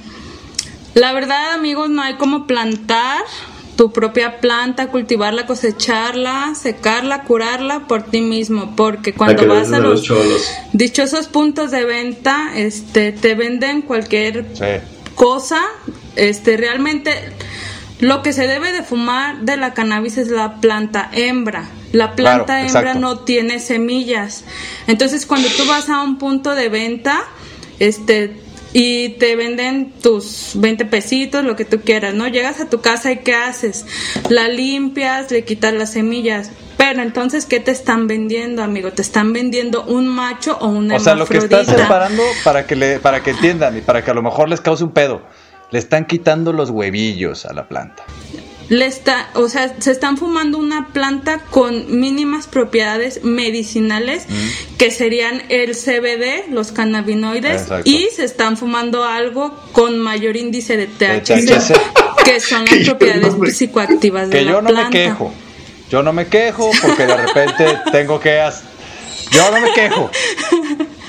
la verdad, amigos, no hay como plantar tu propia planta, cultivarla, cosecharla, secarla, curarla por ti mismo, porque cuando vas a los los cholos. dichosos puntos de venta, este, te venden cualquier Sí. cosa, este, realmente lo que se debe de fumar de la cannabis es la planta hembra. La planta Claro, hembra exacto. no tiene semillas. Entonces, cuando tú vas a un punto de venta, este y te venden tus 20 pesitos, lo que tú quieras, ¿no? Llegas a tu casa y ¿qué haces? La limpias, le quitas las semillas. Pero entonces, ¿qué te están vendiendo, amigo? Te están vendiendo un macho o una O sea, lo que estás separando para que, le, para que entiendan y para que a lo mejor les cause un pedo. Le están quitando los huevillos a la planta. Le está, o sea, se están fumando una planta con mínimas propiedades medicinales que serían el CBD, los cannabinoides, Exacto. y se están fumando algo con mayor índice de THC, que son las propiedades no me- psicoactivas de Que la yo no planta. me quejo. Yo no me quejo porque de repente tengo que... as- Yo no me quejo.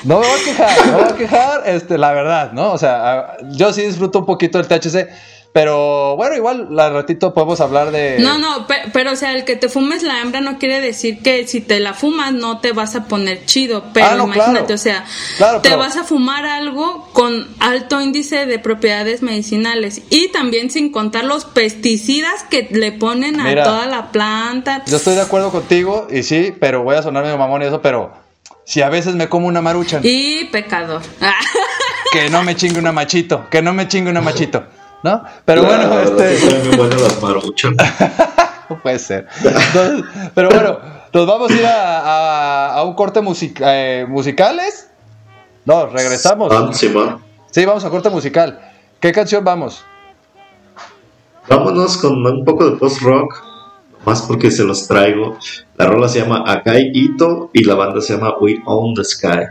No me voy a quejar, no me voy a quejar, este, la verdad, ¿no? O sea, yo sí disfruto un poquito del THC, pero bueno, igual al ratito podemos hablar de... No, no, pe- pero o sea, el que te fumes la hembra no quiere decir que si te la fumas no te vas a poner chido, pero Ah, no, imagínate, claro. o sea, Claro, te pero- vas a fumar algo con alto índice de propiedades medicinales y también sin contar los pesticidas que le ponen a Mira, toda la planta. Yo estoy de acuerdo contigo y sí, pero voy a sonar medio mamón y eso, pero si a veces me como una maruchan, Y pecador. que no me chingue una machito, que no me chingue una machito, ¿no? Pero La bueno, este... las maruchas. No puede ser. Entonces, pero bueno, nos vamos a ir a, a- a un corte music- eh, musicales. No, regresamos. Ah, sí, va. Sí, vamos a corte musical. ¿Qué canción vamos? Vámonos con un poco de post-rock, más porque se los traigo. La rola se llama Akai Ito y la banda se llama We Own the Sky.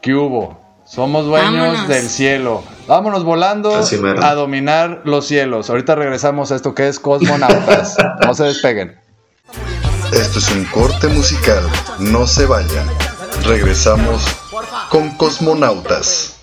¿Qué hubo? Somos dueños Vámonos. del cielo. Vámonos volando Así a dominar los cielos. Ahorita regresamos a esto que es Cosmonautas. No se despeguen. Esto es un corte musical. No se vayan. Regresamos con Cosmonautas.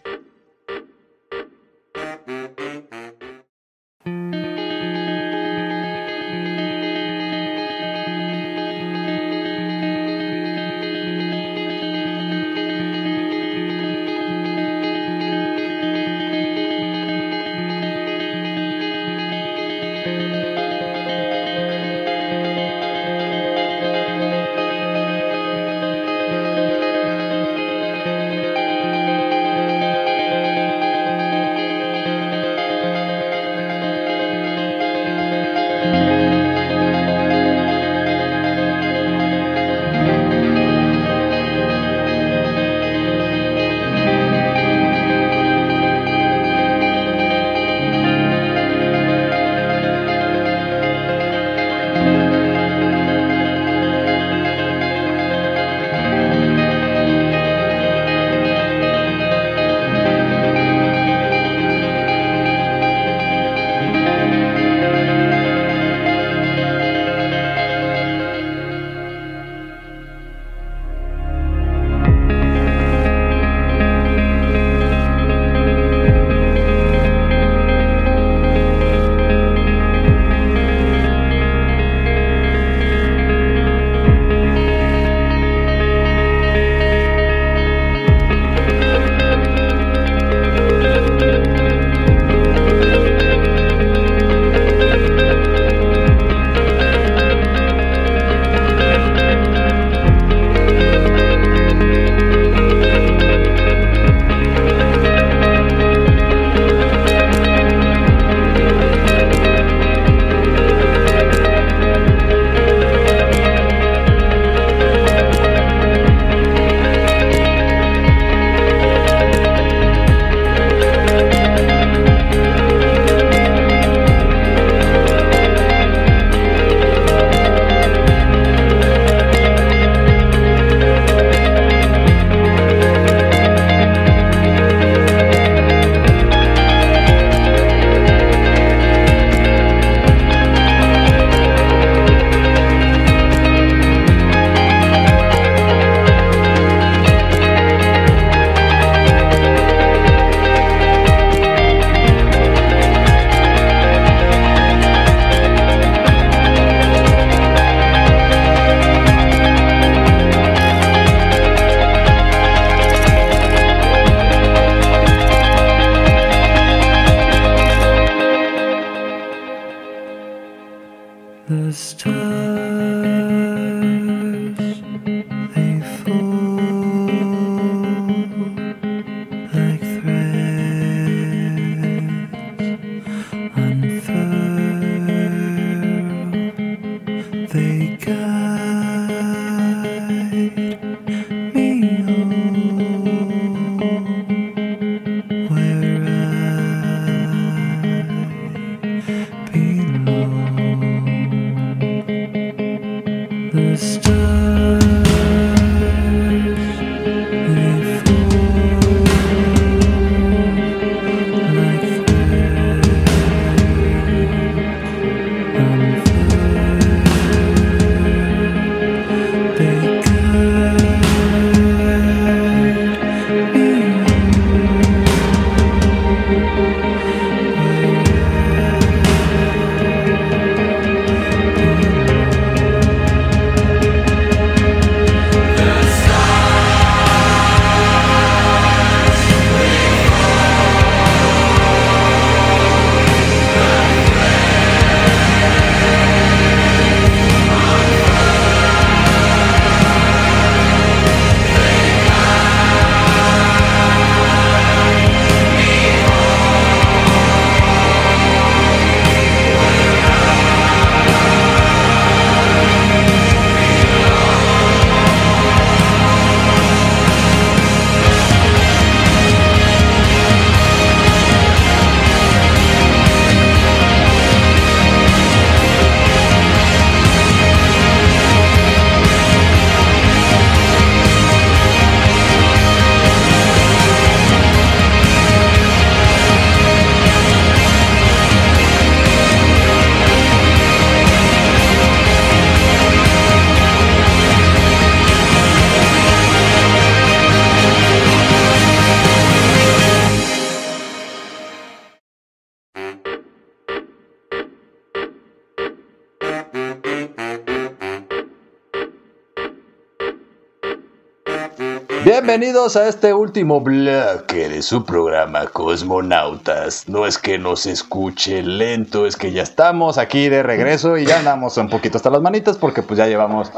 Bienvenidos a este último bloque de su programa Cosmonautas. No es que nos escuche lento, es que ya estamos aquí de regreso y ya andamos un poquito hasta las manitas porque pues ya llevamos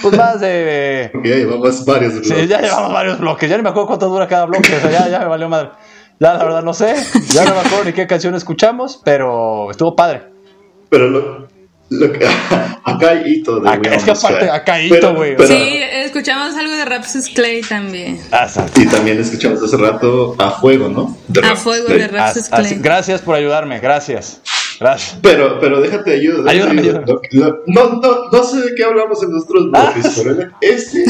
pues más de... Ya llevamos varios Sí, bloques. ya llevamos varios bloques, ya ni me acuerdo cuánto dura cada bloque, o sea, ya, ya me valió madre. Ya la verdad no sé, ya no me acuerdo ni qué canción escuchamos, pero estuvo padre. Pero lo, lo que, acá hay hito de Acá- es que aparte, acá hay hito, güey. Sí, escuchamos algo de Rapsus Clay también. Ah, Y también escuchamos hace rato a fuego, ¿no? De A fuego Play. de ah, Rapsus así- Clay. gracias por ayudarme, gracias. Gracias. Pero, pero déjate ayuda. Ayúdame, ayuda. ayúdame. No, no, no sé de qué hablamos en nuestros bloques, Ah. pero este,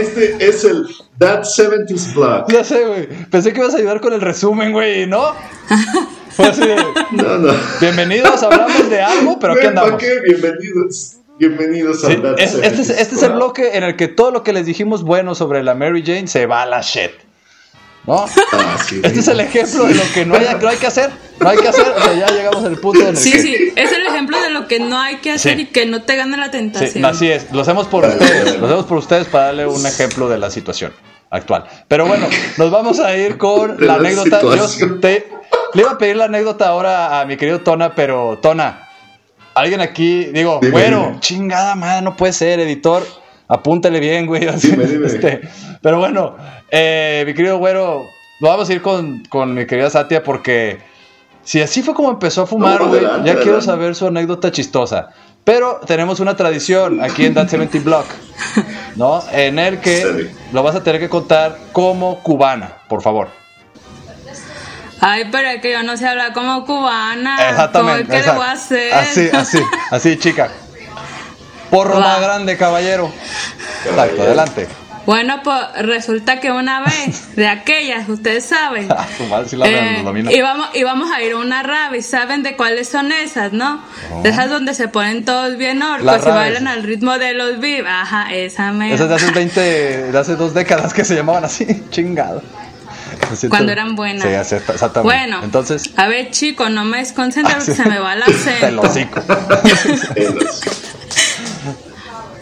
este es el That 70s Block. Ya sé, güey. Pensé que ibas a ayudar con el resumen, güey, ¿no? Fue así de, No, no. bienvenidos, hablamos de algo, pero ¿pa' andamos. qué? Bienvenidos. Bienvenidos a Sí, es- este, es, 70s este es el bloque en el que todo lo que les dijimos bueno sobre la Mary Jane se va a la shit. ¿No? Ah, sí, Este es el ejemplo de lo que no hay, no hay que hacer. No hay que hacer. O sea, ya llegamos al punto el Sí, que. sí, es el ejemplo de lo que no hay que hacer Sí. y que no te gane la Sí, tentación. así es. Lo hacemos por ustedes. Lo hacemos por ustedes para darle un ejemplo de la situación actual. Pero bueno, nos vamos a ir con De la la anécdota. Yo te- le iba a pedir la anécdota ahora a mi querido Tona, pero Tona, alguien aquí, digo, dime. chingada madre, no puede ser, editor. Apúntale bien, güey. así, Dime, dime. este, pero bueno, eh, mi querido güero, vamos a ir con, con mi querida Satia porque si así fue como empezó a fumar, No, güey, adelante, ya quiero adelante. saber su anécdota chistosa. Pero tenemos una tradición aquí en That 70 Block, ¿no? En el que Sí. lo vas a tener que contar como cubana, por favor. Ay, pero es que yo no sé hablar como cubana. Exactamente. ¿Cómo es que le voy a hacer? Así, así, así, chica. Porro Va. más grande, caballero. Exacto, adelante. Bueno, pues resulta que una vez, de aquellas, ustedes saben. Ah, su madre sí la eh, domina. íbamos, íbamos a ir a una rave, ¿saben de cuáles son esas, no? De esas donde se ponen todos bien orcos y bailan al ritmo de los vivos. Ajá, esa mera. Esas de hace 20, de hace dos décadas que se llamaban así, chingado. Me Cuando eran buenas. Sí, exactamente. Bueno, entonces, a ver, chico, no me desconcentres porque se me va el lo acento. hocico.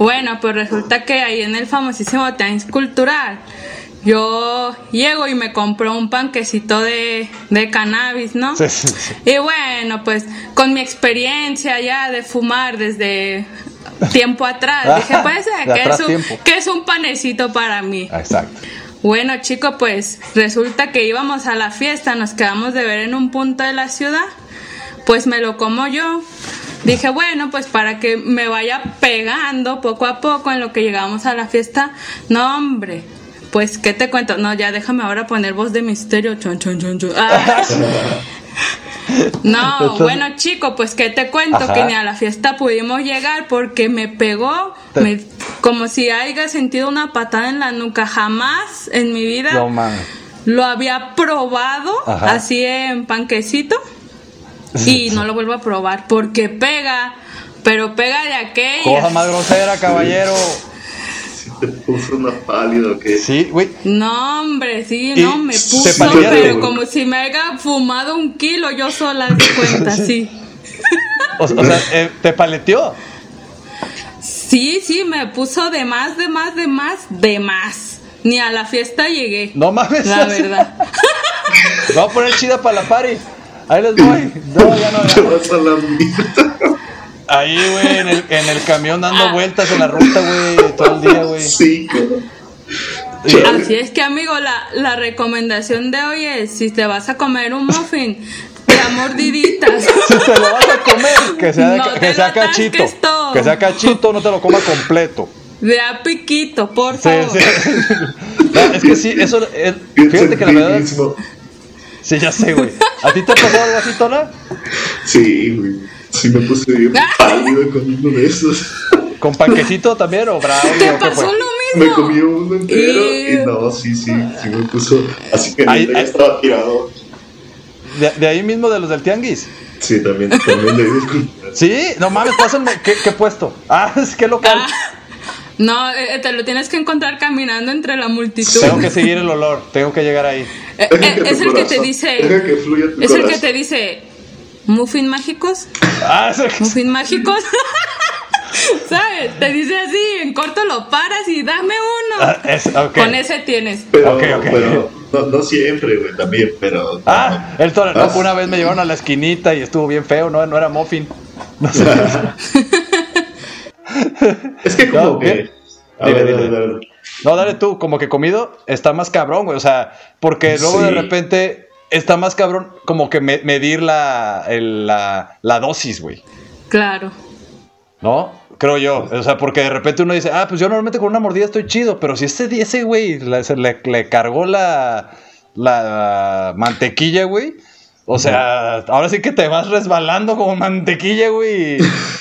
Bueno, pues resulta que ahí en el famosísimo Times Cultural yo llego y me compro un panquecito de, de cannabis, ¿no? Sí, sí, sí. Y bueno, pues con mi experiencia ya de fumar desde tiempo atrás, dije, pues, eh, que, es un, que es un panecito para mí. Exacto. Bueno, chico, pues resulta que íbamos a la fiesta, nos quedamos de ver en un punto de la ciudad, pues me lo como yo. Dije, bueno, pues para que me vaya pegando poco a poco en lo que llegamos a la fiesta. No, hombre, pues, ¿qué te cuento? No, ya déjame ahora poner voz de misterio. Chon, chon, chon, chon. Ah. No, Entonces- bueno, chico, pues, ¿qué te cuento? Ajá. Que ni a la fiesta pudimos llegar porque me pegó me- como si haya sentido una patada en la nuca. Jamás en mi vida No lo había probado Ajá. así en panquecito y no lo vuelvo a probar porque pega, pero pega de aquella. Cosa más grosera, caballero. Si te puso una pálida que. Sí, güey. No, hombre, sí, Y no, me te puso, pero güey. como si me haya fumado un kilo yo sola de cuenta, sí. O, o sea, eh, te paleteó. Sí, sí, me puso de más, de más, de más, de más. Ni a la fiesta llegué. No mames. La verdad. Voy a poner chida para la party. Ahí les voy. No, ya no. Te ya. vas a la mierda. Ahí, güey, en el, en el camión dando vueltas en la ruta, güey, todo el día, güey. Sí, cabrón. Así es que, amigo, la, la recomendación de hoy es: si te vas a comer un muffin, te da mordiditas. Si te lo vas a comer, que sea, de- No que te sea cachito. todo. Que sea cachito, no te lo coma completo. De a piquito, por favor. sí. No, es que sí, eso. es- Piensa fíjate que la verdad. Sí, ya sé, güey. ¿A ti te ha pasado algo así, Tona? Sí, güey. Sí, me puse bien pálido con uno de esos. ¿Con panquecito también o brownie ¿Te pasó fue? lo Me mismo? comí uno entero Y- y no, sí, sí, sí me puso. Así que Ahí- ahí- estaba tirado. De, de ahí mismo de los del tianguis. Sí, también, también de disculpas. Sí, no mames, pásenme. ¿Qué, qué puesto? Ah, es que local. Ah, no, eh, te lo tienes que encontrar caminando entre la multitud. Tengo que seguir el olor, tengo que llegar ahí. Eh, eh, es el que te dice. Deja que fluya tu Es el que te dice. ¿Muffin mágicos? Ah, es el que- ¿Muffin mágicos? ¿Sabes? Te dice así, en corto lo paras y dame uno. Ah, es-. Con ese tienes. Pero, Ok, ok. pero no, no siempre, güey, también, pero. Ah, el toro. No, Ah. una vez me llevaron a la esquinita y estuvo bien feo, no, no era muffin. No sé. Es que como No, que. bien. A Dile, ver, dile. dale, dale. No, dale tú, como que comido está más cabrón, güey. O sea, porque luego Sí. de repente está más cabrón como que me- medir la, el- la, la dosis, güey. Claro. ¿No? Creo yo. O sea, porque de repente uno dice, ah, pues yo normalmente con una mordida estoy chido, pero si ese, ese güey le, le cargó la, la mantequilla, güey. O sea, ahora sí que te vas resbalando como mantequilla, güey.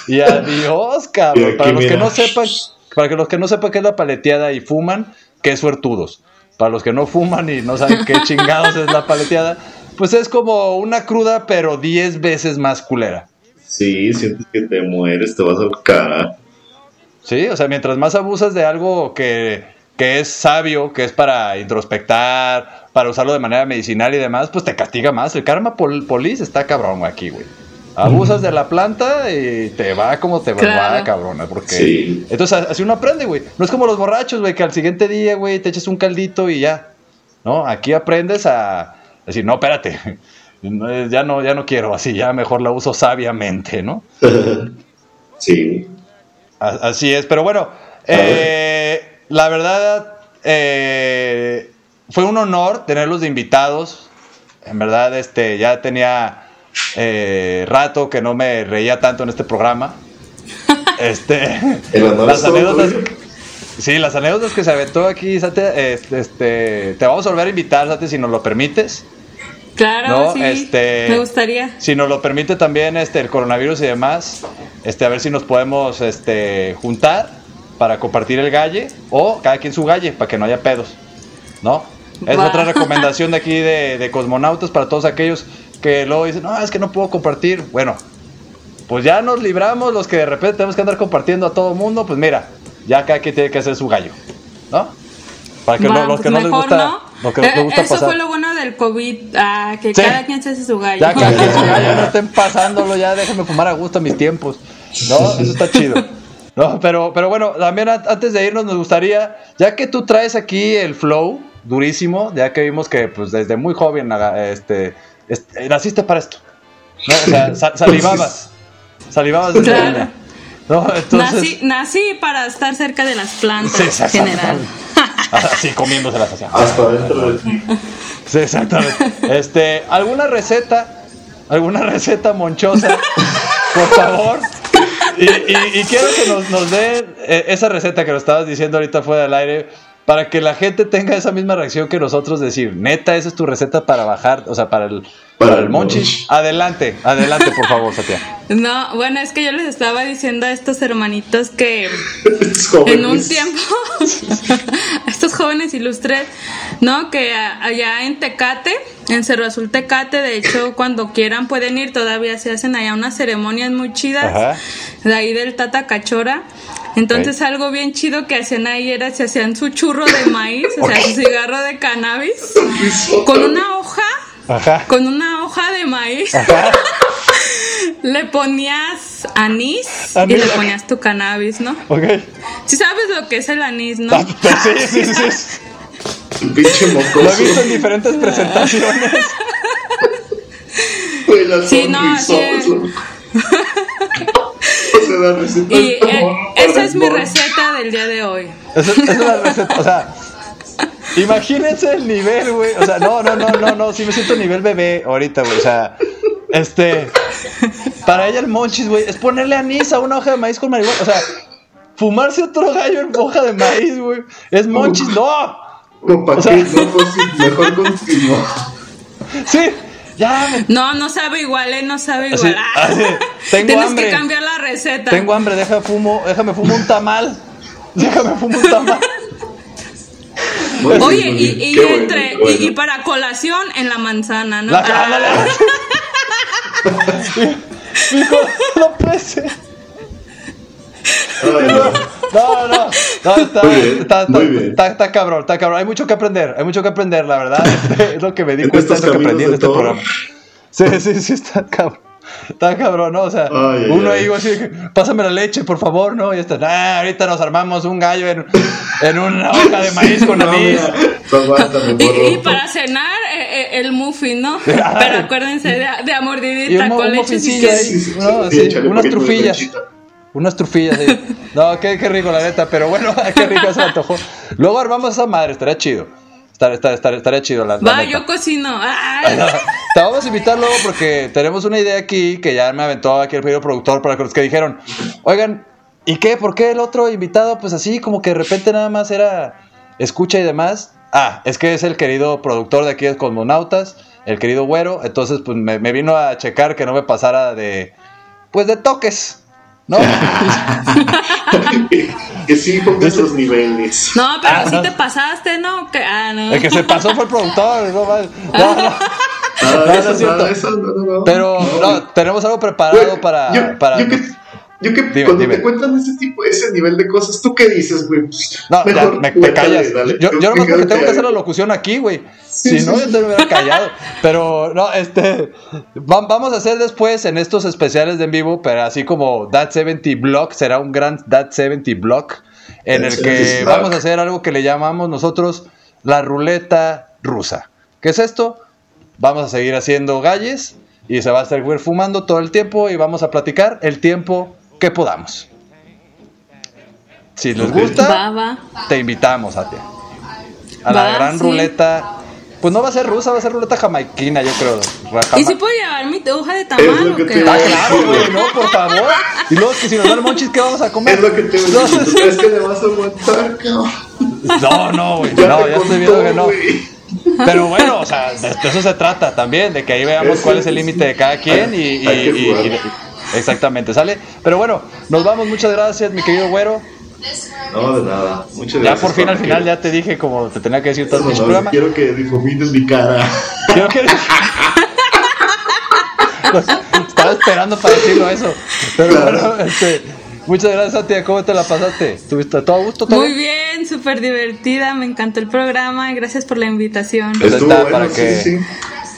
Y, y adiós, cabrón. Para los que no sepan, para que los que no sepan qué es la paleteada y fuman, qué suertudos. Para los que no fuman y no saben qué chingados es la paleteada, pues es como una cruda, pero 10 veces más culera. Sí, sientes que te mueres, te vas al cara. Sí, o sea, mientras más abusas de algo que, que es sabio, que es para introspectar, para usarlo de manera medicinal y demás, pues te castiga más. El karma pol polis está cabrón güey, aquí, güey. Abusas de la planta y te va como te va, cabrona. Porque... Sí. Entonces, así uno aprende, güey. No es como los borrachos, güey, que al siguiente día, güey, te echas un caldito y ya. ¿No? Aquí aprendes a decir, no, espérate. No, Ya no, ya no quiero así, ya mejor la uso sabiamente, ¿no? sí. A- Así es, pero bueno, eh, la verdad eh, fue un honor tenerlos de invitados. En verdad, este, ya tenía eh, rato que no me reía tanto en este programa. Este, El honor las anécdotas, sí, las anécdotas que se aventó aquí, Sate, este, este, te vamos a volver a invitar, Sate, si nos lo permites. Claro, No, sí. este- Me gustaría. Si nos lo permite también este, el coronavirus y demás, este, a ver si nos podemos este, juntar para compartir el galle o cada quien su galle para que no haya pedos, ¿no? Es otra recomendación de aquí de, de Cosmonautas para todos aquellos que luego dicen, no, es que no puedo compartir. Bueno, pues ya nos libramos los que de repente tenemos que andar compartiendo a todo mundo, pues mira, ya cada quien tiene que hacer su gallo, ¿no? Para que no- los pues que no les gusta, ¿no? los que Eh, gusta Eso pasar. fue lo bueno del COVID, ah, que Sí. cada quien se hace su gallo. Ya, cada quien su gallo, no estén pasándolo, ya déjenme fumar a gusto a mis tiempos. No, eso está chido. No, pero, pero bueno, también a- antes de irnos nos gustaría, ya que tú traes aquí el flow, durísimo, ya que vimos que pues desde muy joven este, este, naciste para esto. ¿no? O sea, sa- salivabas. Salivabas desde Claro. niña. ¿no? Entonces, Nací, nací para estar cerca de las plantas Sí, en general. así comiéndoselas así. Hasta dentro de ti. Sí, exactamente. Este, ¿alguna receta? ¿Alguna receta monchosa? Por favor. Y, y- y quiero que nos, nos den eh, esa receta que nos estabas diciendo ahorita fuera del aire para que la gente tenga esa misma reacción que nosotros decir, neta, esa es tu receta para bajar, o sea, para el, para el monchis. Adelante, adelante, por favor, Satia. No, bueno, es que yo les estaba diciendo a estos hermanitos que en un tiempo, estos jóvenes ilustres, ¿no? Que allá en Tecate, en Cerro Azul Tecate, de hecho, cuando quieran pueden ir, todavía se hacen allá unas ceremonias muy chidas, Ajá. de ahí del Tata Cachora. Entonces algo bien chido que hacían ahí era, se hacían su churro de maíz, o sea, su cigarro de cannabis, con una hoja Ajá. con una hoja de maíz. le ponías anís, y le ponías tu cannabis, ¿no? Ok. Si sabes lo que es el anís, ¿no? Ah, Sí, sí, sí, sí. Un pinche Lo he mocoso. visto en diferentes presentaciones. Sí, no, receta Y eh, esa es mi receta del día de hoy. Esa es la receta, o sea, imagínense el nivel, güey. O sea, no, no, no, no, no, sí me siento nivel bebé ahorita, güey. O sea, este, para ella el monchis, güey, es ponerle anís a una hoja de maíz con marihuana. O sea, fumarse otro gallo en hoja de maíz, güey. Es monchis, no. Como pa' O sea- qué, no, pues mejor continúa. Sí, ya No, no sabe igual, ¿eh? No sabe Así, igual. Así, tengo Tienes hambre. que cambiar la receta. tengo hambre, déjame fumo, déjame fumo un tamal. Déjame fumo un tamal. Bien, Oye, y, bien. y bueno, entre bueno. y, y para colación en la manzana, ¿no? La Ah. Hijo, no. Ay, No, no. no, está, Muy bien, está, está, muy bien. está- está cabrón, está cabrón. Hay mucho que aprender, hay mucho que aprender, la verdad. Este, es lo que me di En cuenta, es lo que aprendí en este todo. programa. Sí, sí, sí, está cabrón. Está cabrón, ¿no? O sea, Ay, uno ay. ahí así pásame la leche, por favor, ¿no? Y está, nah, ahorita nos armamos un gallo en, en una hoja de maíz con No, tú aguántame, Y, para cenar, eh, eh, el muffin, ¿no? Pero acuérdense de, de a Y mordidita un, mo- con un leche. mofincillo si ahí, Sí, sí, sí, ¿no? sí, unas trufillas. Unas trufillas, sí. No, qué, qué rico, la neta. Pero bueno, qué rico se antojó. Luego armamos esa madre, estaría chido. Estaría, estaría, estaría, estaría chido, la, la Va, neta. yo cocino. Ay. Te vamos a invitar luego porque tenemos una idea aquí que ya me aventó aquí el querido productor para los que dijeron, oigan, ¿y qué? ¿Por qué el otro invitado? Pues así, como que de repente nada más era escucha y demás. Ah, es que es el querido productor de aquí de Cosmonautas, el querido Güero. Entonces, pues me, me vino a checar que no me pasara de, pues de toques, ¿no? que sí ponga esos niveles. No, pero Ah, si no. te pasaste, ¿no? Que, ah, no. El que se pasó fue el productor, no, no, no. No. Pero no, tenemos algo preparado Güey, para, yo, para yo que, yo que Dime, cuando dime. te cuentan ese tipo, ese nivel de cosas, ¿tú qué dices, güey? Pues, No, ya, mejor, me, me callas. dale, yo, yo nomás porque tengo que hacer la lo locución aquí, güey. Sí, si no, sí, yo te hubiera callado. Pero no, este. va- vamos a hacer después en estos especiales de en vivo, pero así como That 70 Block, será un gran That 70 Block, en el que 70 Block. vamos a hacer algo que le llamamos nosotros la ruleta rusa. ¿Qué es esto? Vamos a seguir haciendo galles y se va a estar fumando todo el tiempo y vamos a platicar el tiempo que podamos. Si les gusta, Va, va. te invitamos a ti. A la gran sí. ruleta. Pues no va a ser rusa, va a ser ruleta jamaiquina, yo creo. ¿Y si puedo llevar mi hoja de tamal o que qué? Ah, claro, güey, no, por favor. Y luego que si nos dan monchis, ¿qué vamos a comer? Es lo que te voy a No, decir. ¿Tú crees que le vas a aguantar, cabrón? No, no, güey. Ya No, te ya estoy viendo que no. Pero bueno, o sea, de eso se trata también, de que ahí veamos cuál es el límite de cada quien y, y- Hay que y- jugar. y- exactamente, ¿sale? Pero bueno, nos vamos, muchas gracias, mi querido güero. No, de nada. Muchas Ya gracias. por fin al final que- ya te dije como te tenía que decir todo el No, no, programa. Quiero que difumines mi cara. Quiero que... Estaba esperando para decirlo eso. Pero bueno, este, muchas gracias a ti. ¿Cómo te la pasaste? ¿Tuviste todo a gusto? ¿Todo Muy bien? súper divertida. Me encantó el programa gracias por la invitación. Pues Estuvo está, bueno, para sí, que- sí.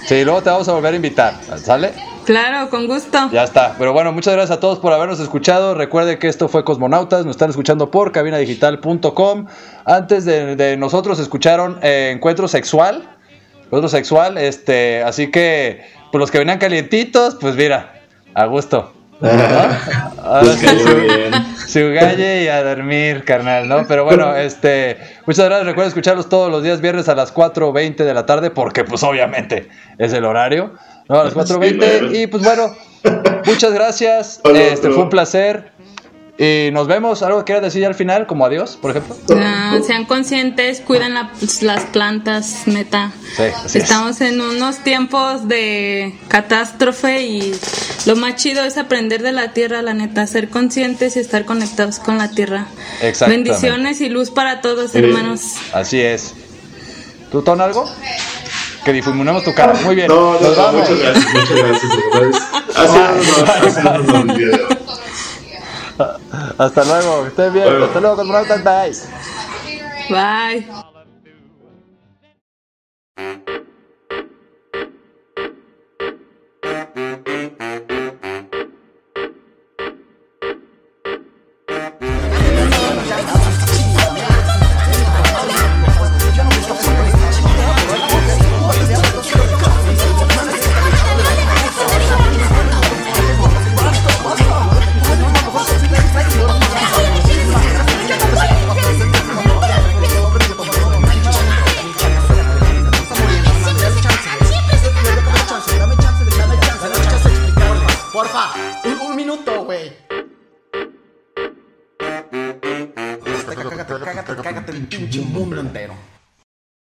Sí, luego te vamos a volver a invitar. ¿Sale? Claro, con gusto. Ya está. Pero bueno, muchas gracias a todos por habernos escuchado. Recuerde que esto fue Cosmonautas. Nos están escuchando por cabinadigital.com. Antes de, de nosotros escucharon eh, Encuentro Sexual. Encuentro Sexual. Este, así que, pues los que venían calientitos, pues mira, a gusto. Ahora Pues sí, su, galle y a dormir, carnal, ¿no? Pero bueno, este, muchas gracias. Recuerden escucharlos todos los días viernes a las 4.20 de la tarde, porque pues obviamente es el horario, ¿no? A las 4.20. claro. Y pues bueno, muchas gracias. Hola, Este bro. fue un placer. Y nos vemos. ¿Algo que quieras decir al final? Como adiós, por ejemplo. Ah, sean conscientes, cuiden la- las plantas, neta. Sí, así es. Estamos en unos tiempos de catástrofe y lo más chido es aprender de la tierra, la neta, ser conscientes y estar conectados con la tierra. Bendiciones y luz para todos, hermanos. Así es. ¿Tú, Ton, algo? Que difuminemos tu cara. Muy bien. No, no, nos no, vamos. muchas gracias, muchas gracias. de verdad es- Ha sido un hoy. Hasta luego. Que estén bien. Hasta luego, cosmonautas. Bye. Bye.